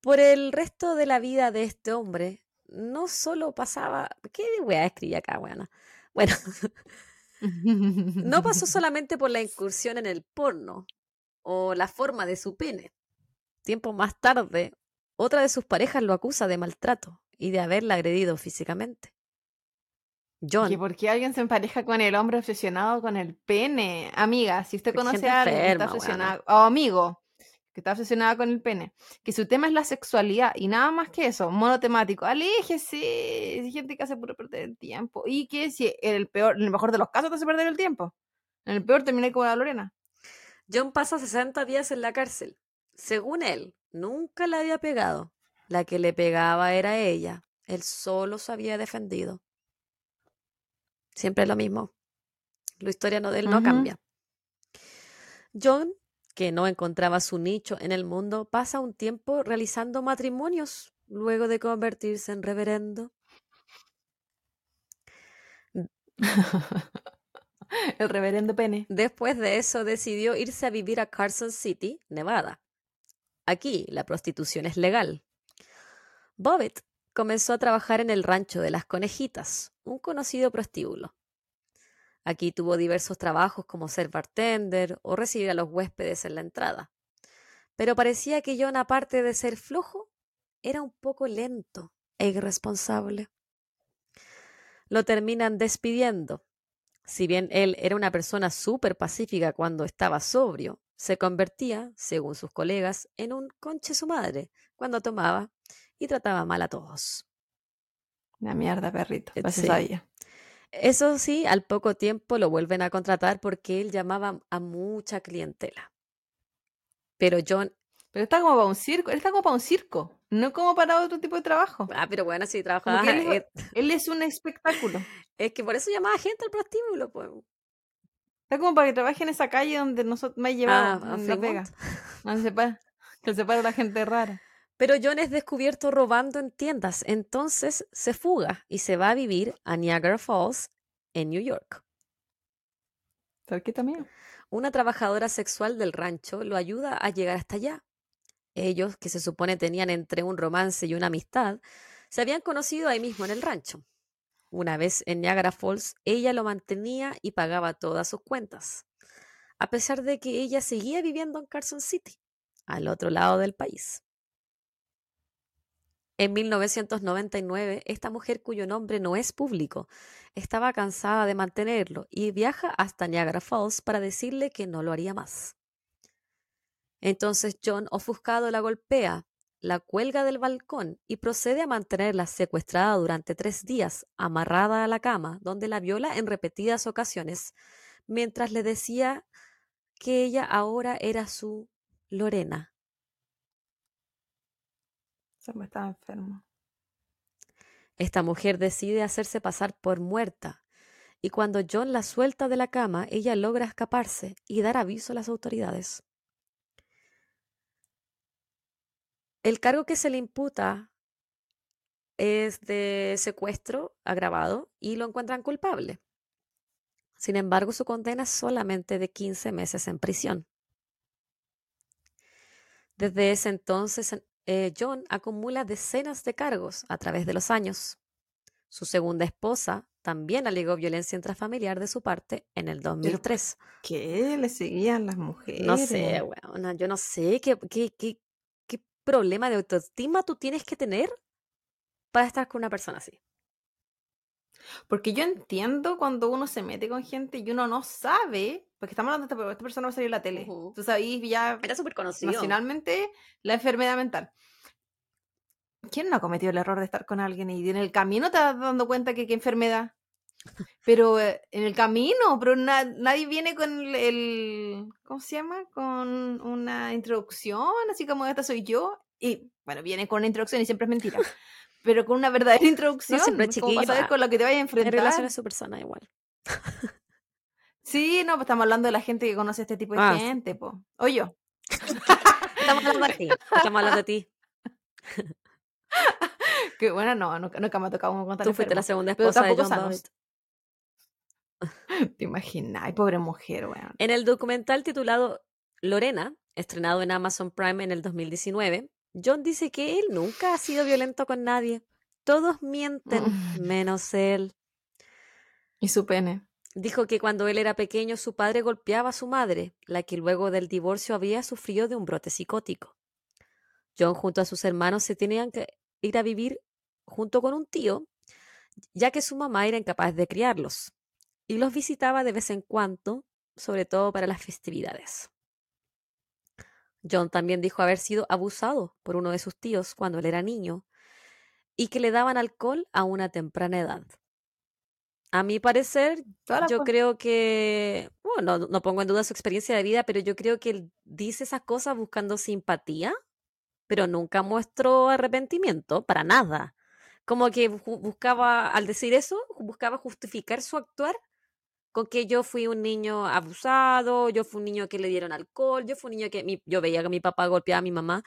Por el resto de la vida de este hombre, no solo pasaba. ¿Qué wea escribí acá, weana? Bueno, no pasó solamente por la incursión en el porno o la forma de su pene. Tiempo más tarde, otra de sus parejas lo acusa de maltrato y de haberla agredido físicamente. John. ¿Y por qué alguien se empareja con el hombre obsesionado con el pene? Amiga, si usted conoce a alguien que está obsesionado, o amigo, que está obsesionada con el pene, que su tema es la sexualidad y nada más que eso, monotemático, aléjese, hay gente que hace puro perder el tiempo. Y que si en el peor, en el mejor de los casos te hace perder el tiempo. En el peor terminé como la Lorena. John pasa 60 días en la cárcel. Según él, nunca la había pegado. La que le pegaba era ella. Él solo se había defendido. Siempre es lo mismo. La historia no, de él no cambia. John, que no encontraba su nicho en el mundo, pasa un tiempo realizando matrimonios luego de convertirse en reverendo. el reverendo pene. Después de eso decidió irse a vivir a Carson City, Nevada. Aquí la prostitución es legal. Bobbitt comenzó a trabajar en el rancho de las conejitas, un conocido prostíbulo. Aquí tuvo diversos trabajos como ser bartender o recibir a los huéspedes en la entrada. Pero parecía que John, aparte de ser flojo, era un poco lento e irresponsable. Lo terminan despidiendo. Si bien él era una persona súper pacífica cuando estaba sobrio, se convertía, según sus colegas, en un conche su madre cuando tomaba y trataba mal a todos. La mierda, perrito. Eh, Pues sí. sabía. Eso sí, al poco tiempo lo vuelven a contratar porque él llamaba a mucha clientela. Pero John, Pero está como para un circo. Él está como para un circo. No como para otro tipo de trabajo. ah, pero bueno, trabajaba, que él, eh, él es un espectáculo. es que por eso llamaba gente al prostíbulo, pues. Está como para que trabaje en esa calle donde nosotros me llevado Ah, La. Vega. Donde se para, que se para la gente rara. Pero John es descubierto robando en tiendas, entonces se fuga y se va a vivir a Niagara Falls, en New York. Cerquita mío. Una trabajadora sexual del rancho lo ayuda a llegar hasta allá. Ellos, que se supone tenían entre un romance y una amistad, se habían conocido ahí mismo en el rancho. Una vez en Niagara Falls, ella lo mantenía y pagaba todas sus cuentas. a pesar de que ella seguía viviendo en Carson City, al otro lado del país. En 1999, esta mujer cuyo nombre no es público estaba cansada de mantenerlo y viaja hasta Niagara Falls para decirle que no lo haría más. Entonces John, ofuscado, la golpea, la cuelga del balcón y procede a mantenerla secuestrada durante tres días, amarrada a la cama, donde la viola en repetidas ocasiones, mientras le decía que ella ahora era su Lorena. Enfermo. Esta mujer decide hacerse pasar por muerta, y cuando John la suelta de la cama, ella logra escaparse y dar aviso a las autoridades. El cargo que se le imputa es de secuestro agravado y lo encuentran culpable. Sin embargo, su condena es solamente de 15 meses en prisión. Desde ese entonces, eh, John acumula decenas de cargos a través de los años. Su segunda esposa también alegó violencia intrafamiliar de su parte en el 2003. ¿Qué le seguían las mujeres? No sé, bueno, yo no sé qué, qué, qué, qué problema de autoestima tú tienes que tener para estar con una persona así. Porque yo entiendo cuando uno se mete con gente y uno no sabe, porque estamos hablando de esta, esta persona va a salir en la tele. Tú sabes ya. Era súper conocido. Nacionalmente, la enfermedad mental. ¿Quién no ha cometido el error de estar con alguien y en el camino te das dando cuenta que qué enfermedad? Pero eh, en el camino, pero nadie viene con el, ¿cómo se llama? Con una introducción, así como esta soy yo. Y bueno, viene con una introducción y siempre es mentira pero con una verdadera introducción. No siempre saber con lo que te vayas a enfrentar. En relación a su persona, igual. sí, no, pues estamos hablando de la gente que conoce este tipo de ah, gente, po. O yo. estamos hablando de ti. Estamos hablando de ti. que bueno, no, nunca, nunca me ha tocado un Tú fuiste la segunda esposa de John David. Te imaginas, ay, pobre mujer, weón. En el documental titulado Lorena, estrenado en Amazon Prime en el 2019, John dice que él nunca ha sido violento con nadie. Todos mienten, menos él. Y su pene. Dijo que cuando él era pequeño su padre golpeaba a su madre, la que luego del divorcio había sufrido de un brote psicótico. John junto a sus hermanos se tenían que ir a vivir junto con un tío, ya que su mamá era incapaz de criarlos, y los visitaba de vez en cuando, sobre todo para las festividades. John también dijo haber sido abusado por uno de sus tíos cuando él era niño y que le daban alcohol a una temprana edad. A mi parecer, yo creo que, bueno, no, pongo en duda su experiencia de vida, pero yo creo que él dice esas cosas buscando simpatía, pero nunca mostró arrepentimiento, para nada. Como que buscaba, al decir eso, buscaba justificar su actuar con que yo fui un niño abusado, yo fui un niño que le dieron alcohol, yo fui un niño que yo veía que mi papá golpeaba a mi mamá,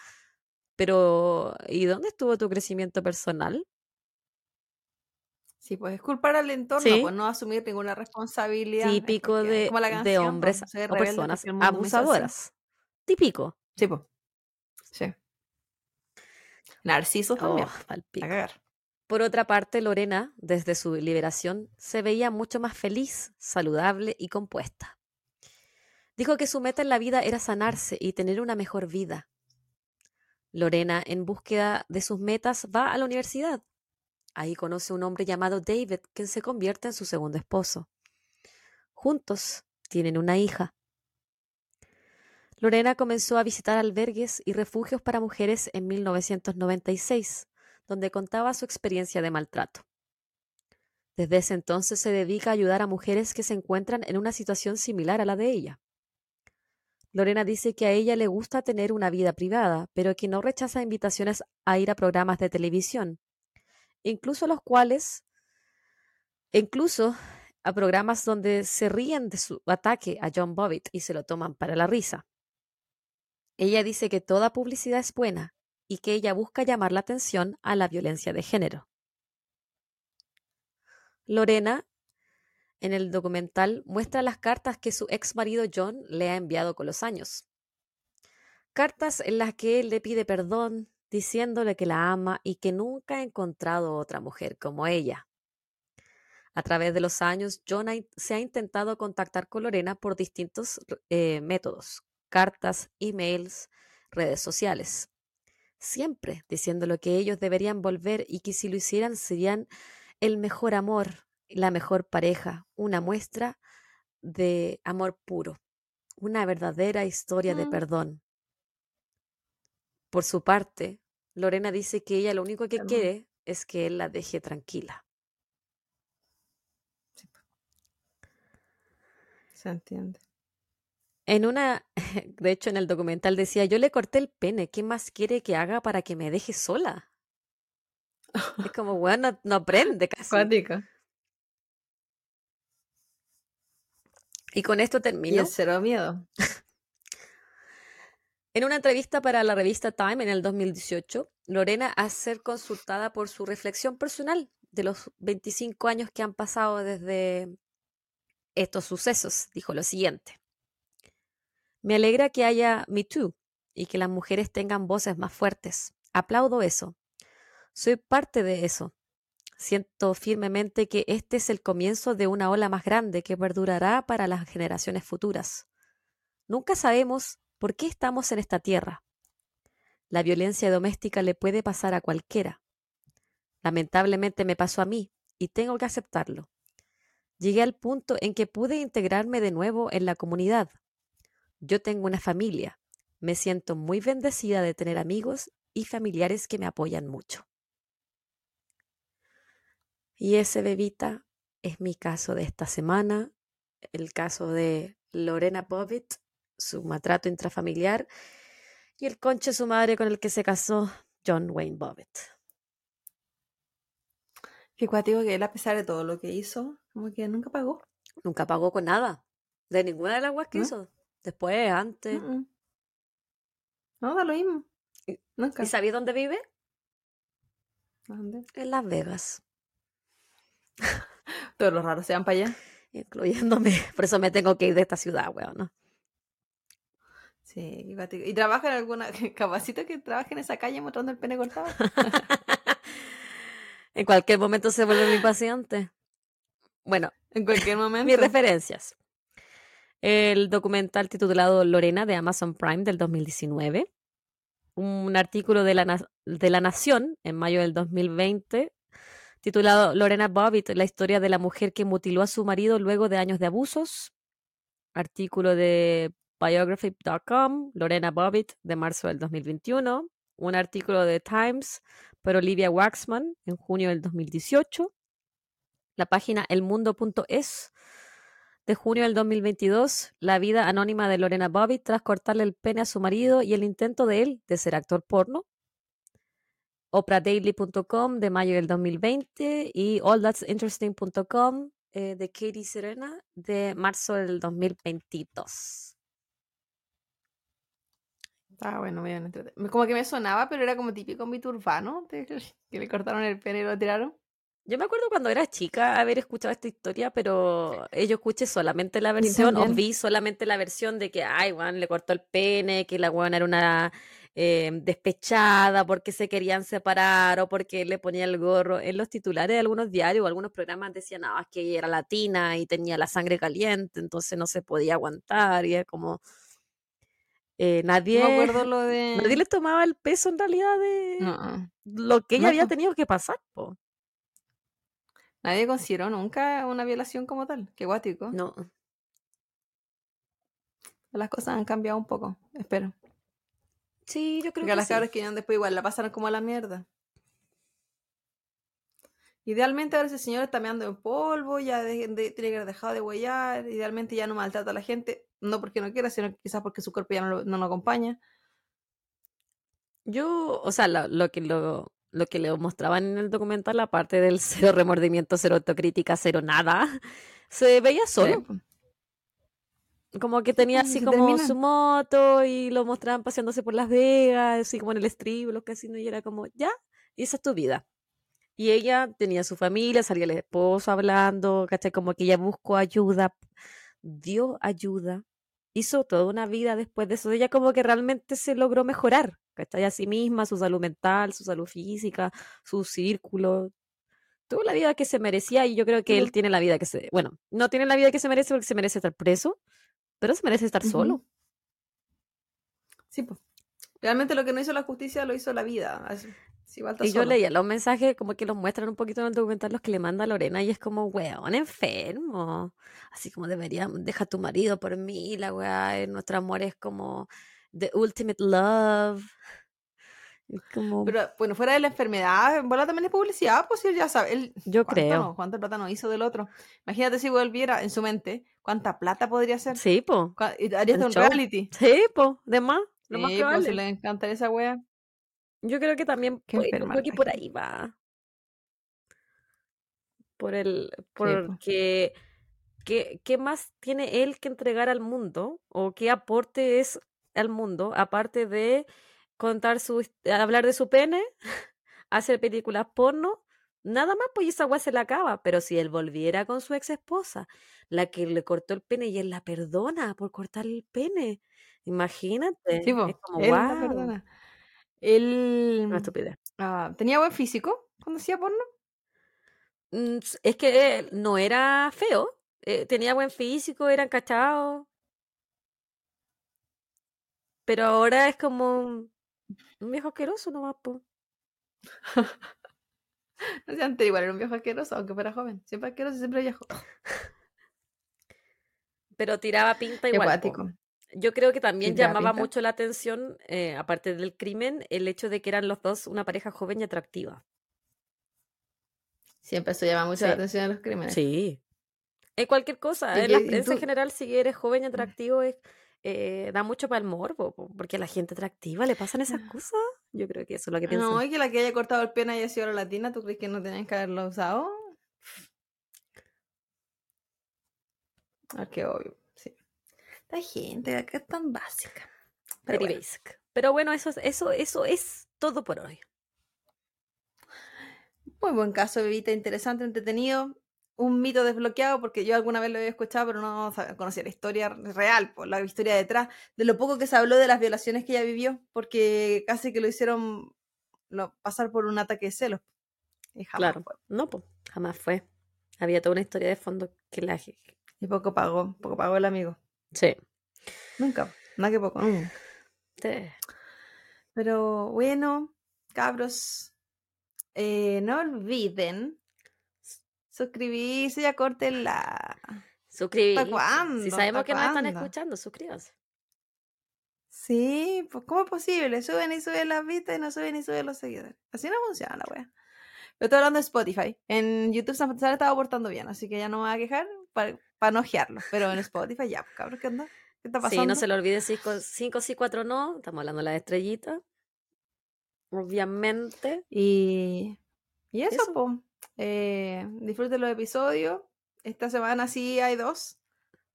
pero ¿y dónde estuvo tu crecimiento personal? Sí, pues es culpar al entorno, pues no asumir ninguna responsabilidad. Típico de, de hombres o personas abusadoras. Típico. Sí, pues. Sí. Narciso también. Oh, por otra parte, Lorena, desde su liberación, se veía mucho más feliz, saludable y compuesta. Dijo que su meta en la vida era sanarse y tener una mejor vida. Lorena, en búsqueda de sus metas, va a la universidad. Ahí conoce a un hombre llamado David, quien se convierte en su segundo esposo. Juntos tienen una hija. Lorena comenzó a visitar albergues y refugios para mujeres en 1996 donde contaba su experiencia de maltrato. Desde ese entonces se dedica a ayudar a mujeres que se encuentran en una situación similar a la de ella. Lorena dice que a ella le gusta tener una vida privada, pero que no rechaza invitaciones a ir a programas de televisión, incluso los cuales, incluso a programas donde se ríen de su ataque a John Bobbitt y se lo toman para la risa. Ella dice que toda publicidad es buena, y que ella busca llamar la atención a la violencia de género. Lorena, en el documental, muestra las cartas que su ex marido John le ha enviado con los años. Cartas en las que él le pide perdón, diciéndole que la ama y que nunca ha encontrado otra mujer como ella. A través de los años, John se ha intentado contactar con Lorena por distintos eh, métodos, cartas, emails, redes sociales. Siempre diciéndole que ellos deberían volver y que si lo hicieran serían el mejor amor, la mejor pareja, una muestra de amor puro, una verdadera historia de perdón. Por su parte, Lorena dice que ella lo único que quiere es que él la deje tranquila. Se entiende. En una, de hecho, en el documental decía, yo le corté el pene, ¿qué más quiere que haga para que me deje sola? Es como, bueno, no, no aprende casi. Cuático. Y con esto Y termino. el cero miedo. En una entrevista para la revista Time en el 2018, Lorena a ser consultada por su reflexión personal de los 25 años que han pasado desde estos sucesos, dijo lo siguiente. Me alegra que haya Me Too y que las mujeres tengan voces más fuertes. Aplaudo eso. Soy parte de eso. Siento firmemente que este es el comienzo de una ola más grande que perdurará para las generaciones futuras. Nunca sabemos por qué estamos en esta tierra. La violencia doméstica le puede pasar a cualquiera. Lamentablemente me pasó a mí y tengo que aceptarlo. Llegué al punto en que pude integrarme de nuevo en la comunidad. Yo tengo una familia. Me siento muy bendecida de tener amigos y familiares que me apoyan mucho. Y ese bebita es mi caso de esta semana, el caso de Lorena Bobbitt, su maltrato intrafamiliar y el conche de su madre con el que se casó John Wayne Bobbitt. Qué cuático que él, a pesar de todo lo que hizo, como que nunca pagó. Nunca pagó con nada, de ninguna de las guas que ¿No? hizo. Después, antes. Mm, mm. No, da lo mismo. Y- Nunca. ¿Y sabéis dónde vive? ¿Dónde? En Las Vegas, Todos los raros se van para allá. incluyéndome. Por eso me tengo que ir de esta ciudad, weón. ¿no? Sí. ¿Y trabaja en alguna... Capacito que trabaje en esa calle mostrando el pene cortado? en cualquier momento se vuelve mi paciente. Bueno, En cualquier momento. mis referencias. El documental titulado Lorena de Amazon Prime del 2019. Un artículo de la, de la Nación en mayo del 2020 titulado Lorena Bobbitt, la historia de la mujer que mutiló a su marido luego de años de abusos. Artículo de biography.com, Lorena Bobbitt, de marzo del 2021. Un artículo de Times por Olivia Waxman en junio del 2018. La página elmundo.es de junio del 2022, la vida anónima de Lorena Bobbitt tras cortarle el pene a su marido y el intento de él de ser actor porno. OprahDaily.com de mayo del 2020 y AllThat'sInteresting.com eh, de Katie Serena de marzo del 2022. Ah, bueno, Como que me sonaba, pero era como típico mito urbano, que le cortaron el pene y lo tiraron. Yo me acuerdo cuando era chica haber escuchado esta historia, pero yo escuché solamente la versión, o vi solamente la versión de que, ay, weón, le cortó el pene, que la weón era una eh, despechada porque se querían separar o porque le ponía el gorro. En los titulares de algunos diarios o algunos programas decían, no, es que ella era latina y tenía la sangre caliente, entonces no se podía aguantar y es como... eh, nadie, No me acuerdo lo de... nadie le tomaba el peso en realidad de No, lo que ella No, había tenido que pasar, po. Nadie consideró nunca una violación como tal. Qué guático. No. Las cosas han cambiado un poco, espero. Sí, yo creo Porque a que las sí. cabras que vinieron después igual la pasaron como a la mierda. Idealmente ahora ese señor está meando en polvo, ya de- de- tiene que haber dejado de huellar, idealmente ya no maltrata a la gente, no porque no quiera, sino quizás porque su cuerpo ya no lo, no lo acompaña. Yo, o sea, lo, lo que lo, lo que le mostraban en el documental, aparte del cero remordimiento, cero autocrítica, cero nada, se veía solo. Sí. Como que tenía así como termina. su moto y lo mostraban paseándose por Las Vegas, así como en el strip, los casinos, y era como, ya, y esa es tu vida. Y ella tenía su familia, salía el esposo hablando, ¿cachai? Como que ella buscó ayuda, dio ayuda, hizo toda una vida después de eso. Ella como que realmente se logró mejorar, ¿cachai? A sí misma, su salud mental, su salud física, su círculo. tuvo la vida que se merecía y yo creo que él tiene la vida que se... Bueno, no tiene la vida que se merece porque se merece estar preso, pero se merece estar solo. Sí, pues. Realmente lo que no hizo la justicia lo hizo la vida. y yo leía los mensajes como que los muestran un poquito en el documental los que le manda Lorena y es como, weón, enfermo. Así como debería, deja a tu marido por mí, la weá, nuestro amor es como the ultimate love. Pero bueno, fuera de la enfermedad, bola también es publicidad, pues él ya sabe. Él, Yo creo. ¿Cuánta plata no hizo del otro? Imagínate si volviera en su mente, ¿cuánta plata podría ser? Sí, po. Harías un reality. Sí, po, de más. Lo más pues, le encanta esa wea. Yo creo que también creo que por ahí va. Por el. Porque. ¿qué, ¿Qué más tiene él que entregar al mundo? ¿O qué aporte es al mundo? Aparte de contar su, hablar de su pene, hacer películas porno, nada más, pues esa weá se la acaba. Pero si él volviera con su ex esposa, la que le cortó el pene y él la perdona por cortar el pene, imagínate. Sí, es como, él la perdona. Él ah, tenía buen físico cuando hacía porno. Mm, es que no era feo, eh, tenía buen físico, era encachado. Pero ahora es como un viejo asqueroso nomás, po. no sé, antes igual era un viejo asqueroso, aunque fuera joven. Siempre asqueroso y siempre viejo. Pero tiraba pinta igual. Yo creo que también llamaba mucho la atención, eh, aparte del crimen, el hecho de que eran los dos una pareja joven y atractiva. Siempre eso llama mucho la atención a los crímenes. Sí. En cualquier cosa, en la prensa en general, si eres joven y atractivo, es eh, da mucho para el morbo, porque a la gente atractiva le pasan esas ah. cosas. Yo creo que eso es lo que pienso. No, y que la que haya cortado el pene haya sido la latina, ¿tú crees que no tenían que haberlo usado? Ah, qué obvio, sí. Esta gente acá es tan básica. Pero bueno. Pero bueno, eso, eso, eso es todo por hoy. Muy buen caso, bebita, interesante, entretenido un mito desbloqueado, porque yo alguna vez lo había escuchado, pero no conocía la historia real, por la historia detrás, de lo poco que se habló de las violaciones que ella vivió, porque casi que lo hicieron pasar por un ataque de celos. Y jamás claro, no, pues, jamás fue. Había toda una historia de fondo que la... Y poco pagó, poco pagó el amigo. Sí. Nunca, nada que poco. Sí. Pero bueno, cabros, eh, no olviden Suscribirse y la Suscribirse. Si sabemos que nos están escuchando, suscríbanse. Sí, pues ¿cómo es posible? Suben y suben las vistas y no suben y suben los seguidores. Así no funciona la wea. Yo estoy hablando de Spotify. En YouTube se ha estado portando bien, así que ya no me voy a quejar para pa no Pero en Spotify ya, cabrón, ¿qué onda? ¿Qué está pasando? Sí, no se lo olvide 5 sí, 4 no. Estamos hablando de las estrellitas. Obviamente. Y, y eso, eso. pues. Eh, disfruten los episodios. Esta semana sí hay dos.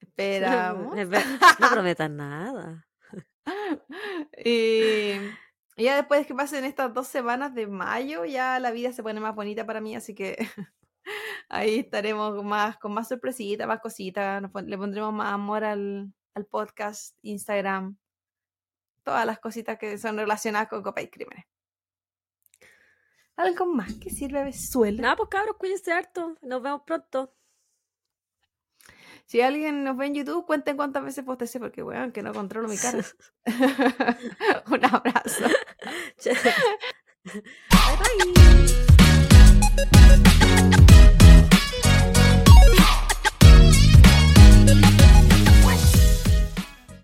Esperamos. no prometan nada. y, ya después que pasen estas dos semanas de mayo, ya la vida se pone más bonita para mí, así que ahí estaremos más con más sorpresitas, más cositas. le pondremos más amor al, al, podcast, Instagram, todas las cositas que son relacionadas con Copa y Crímenes. ¿Algo más que sirve Venezuela? Nada, pues cabros, cuídense harto. Nos vemos pronto. Si alguien nos ve en YouTube, cuenten cuántas veces postecé, porque weón, que no controlo mi cara. Un abrazo. bye bye.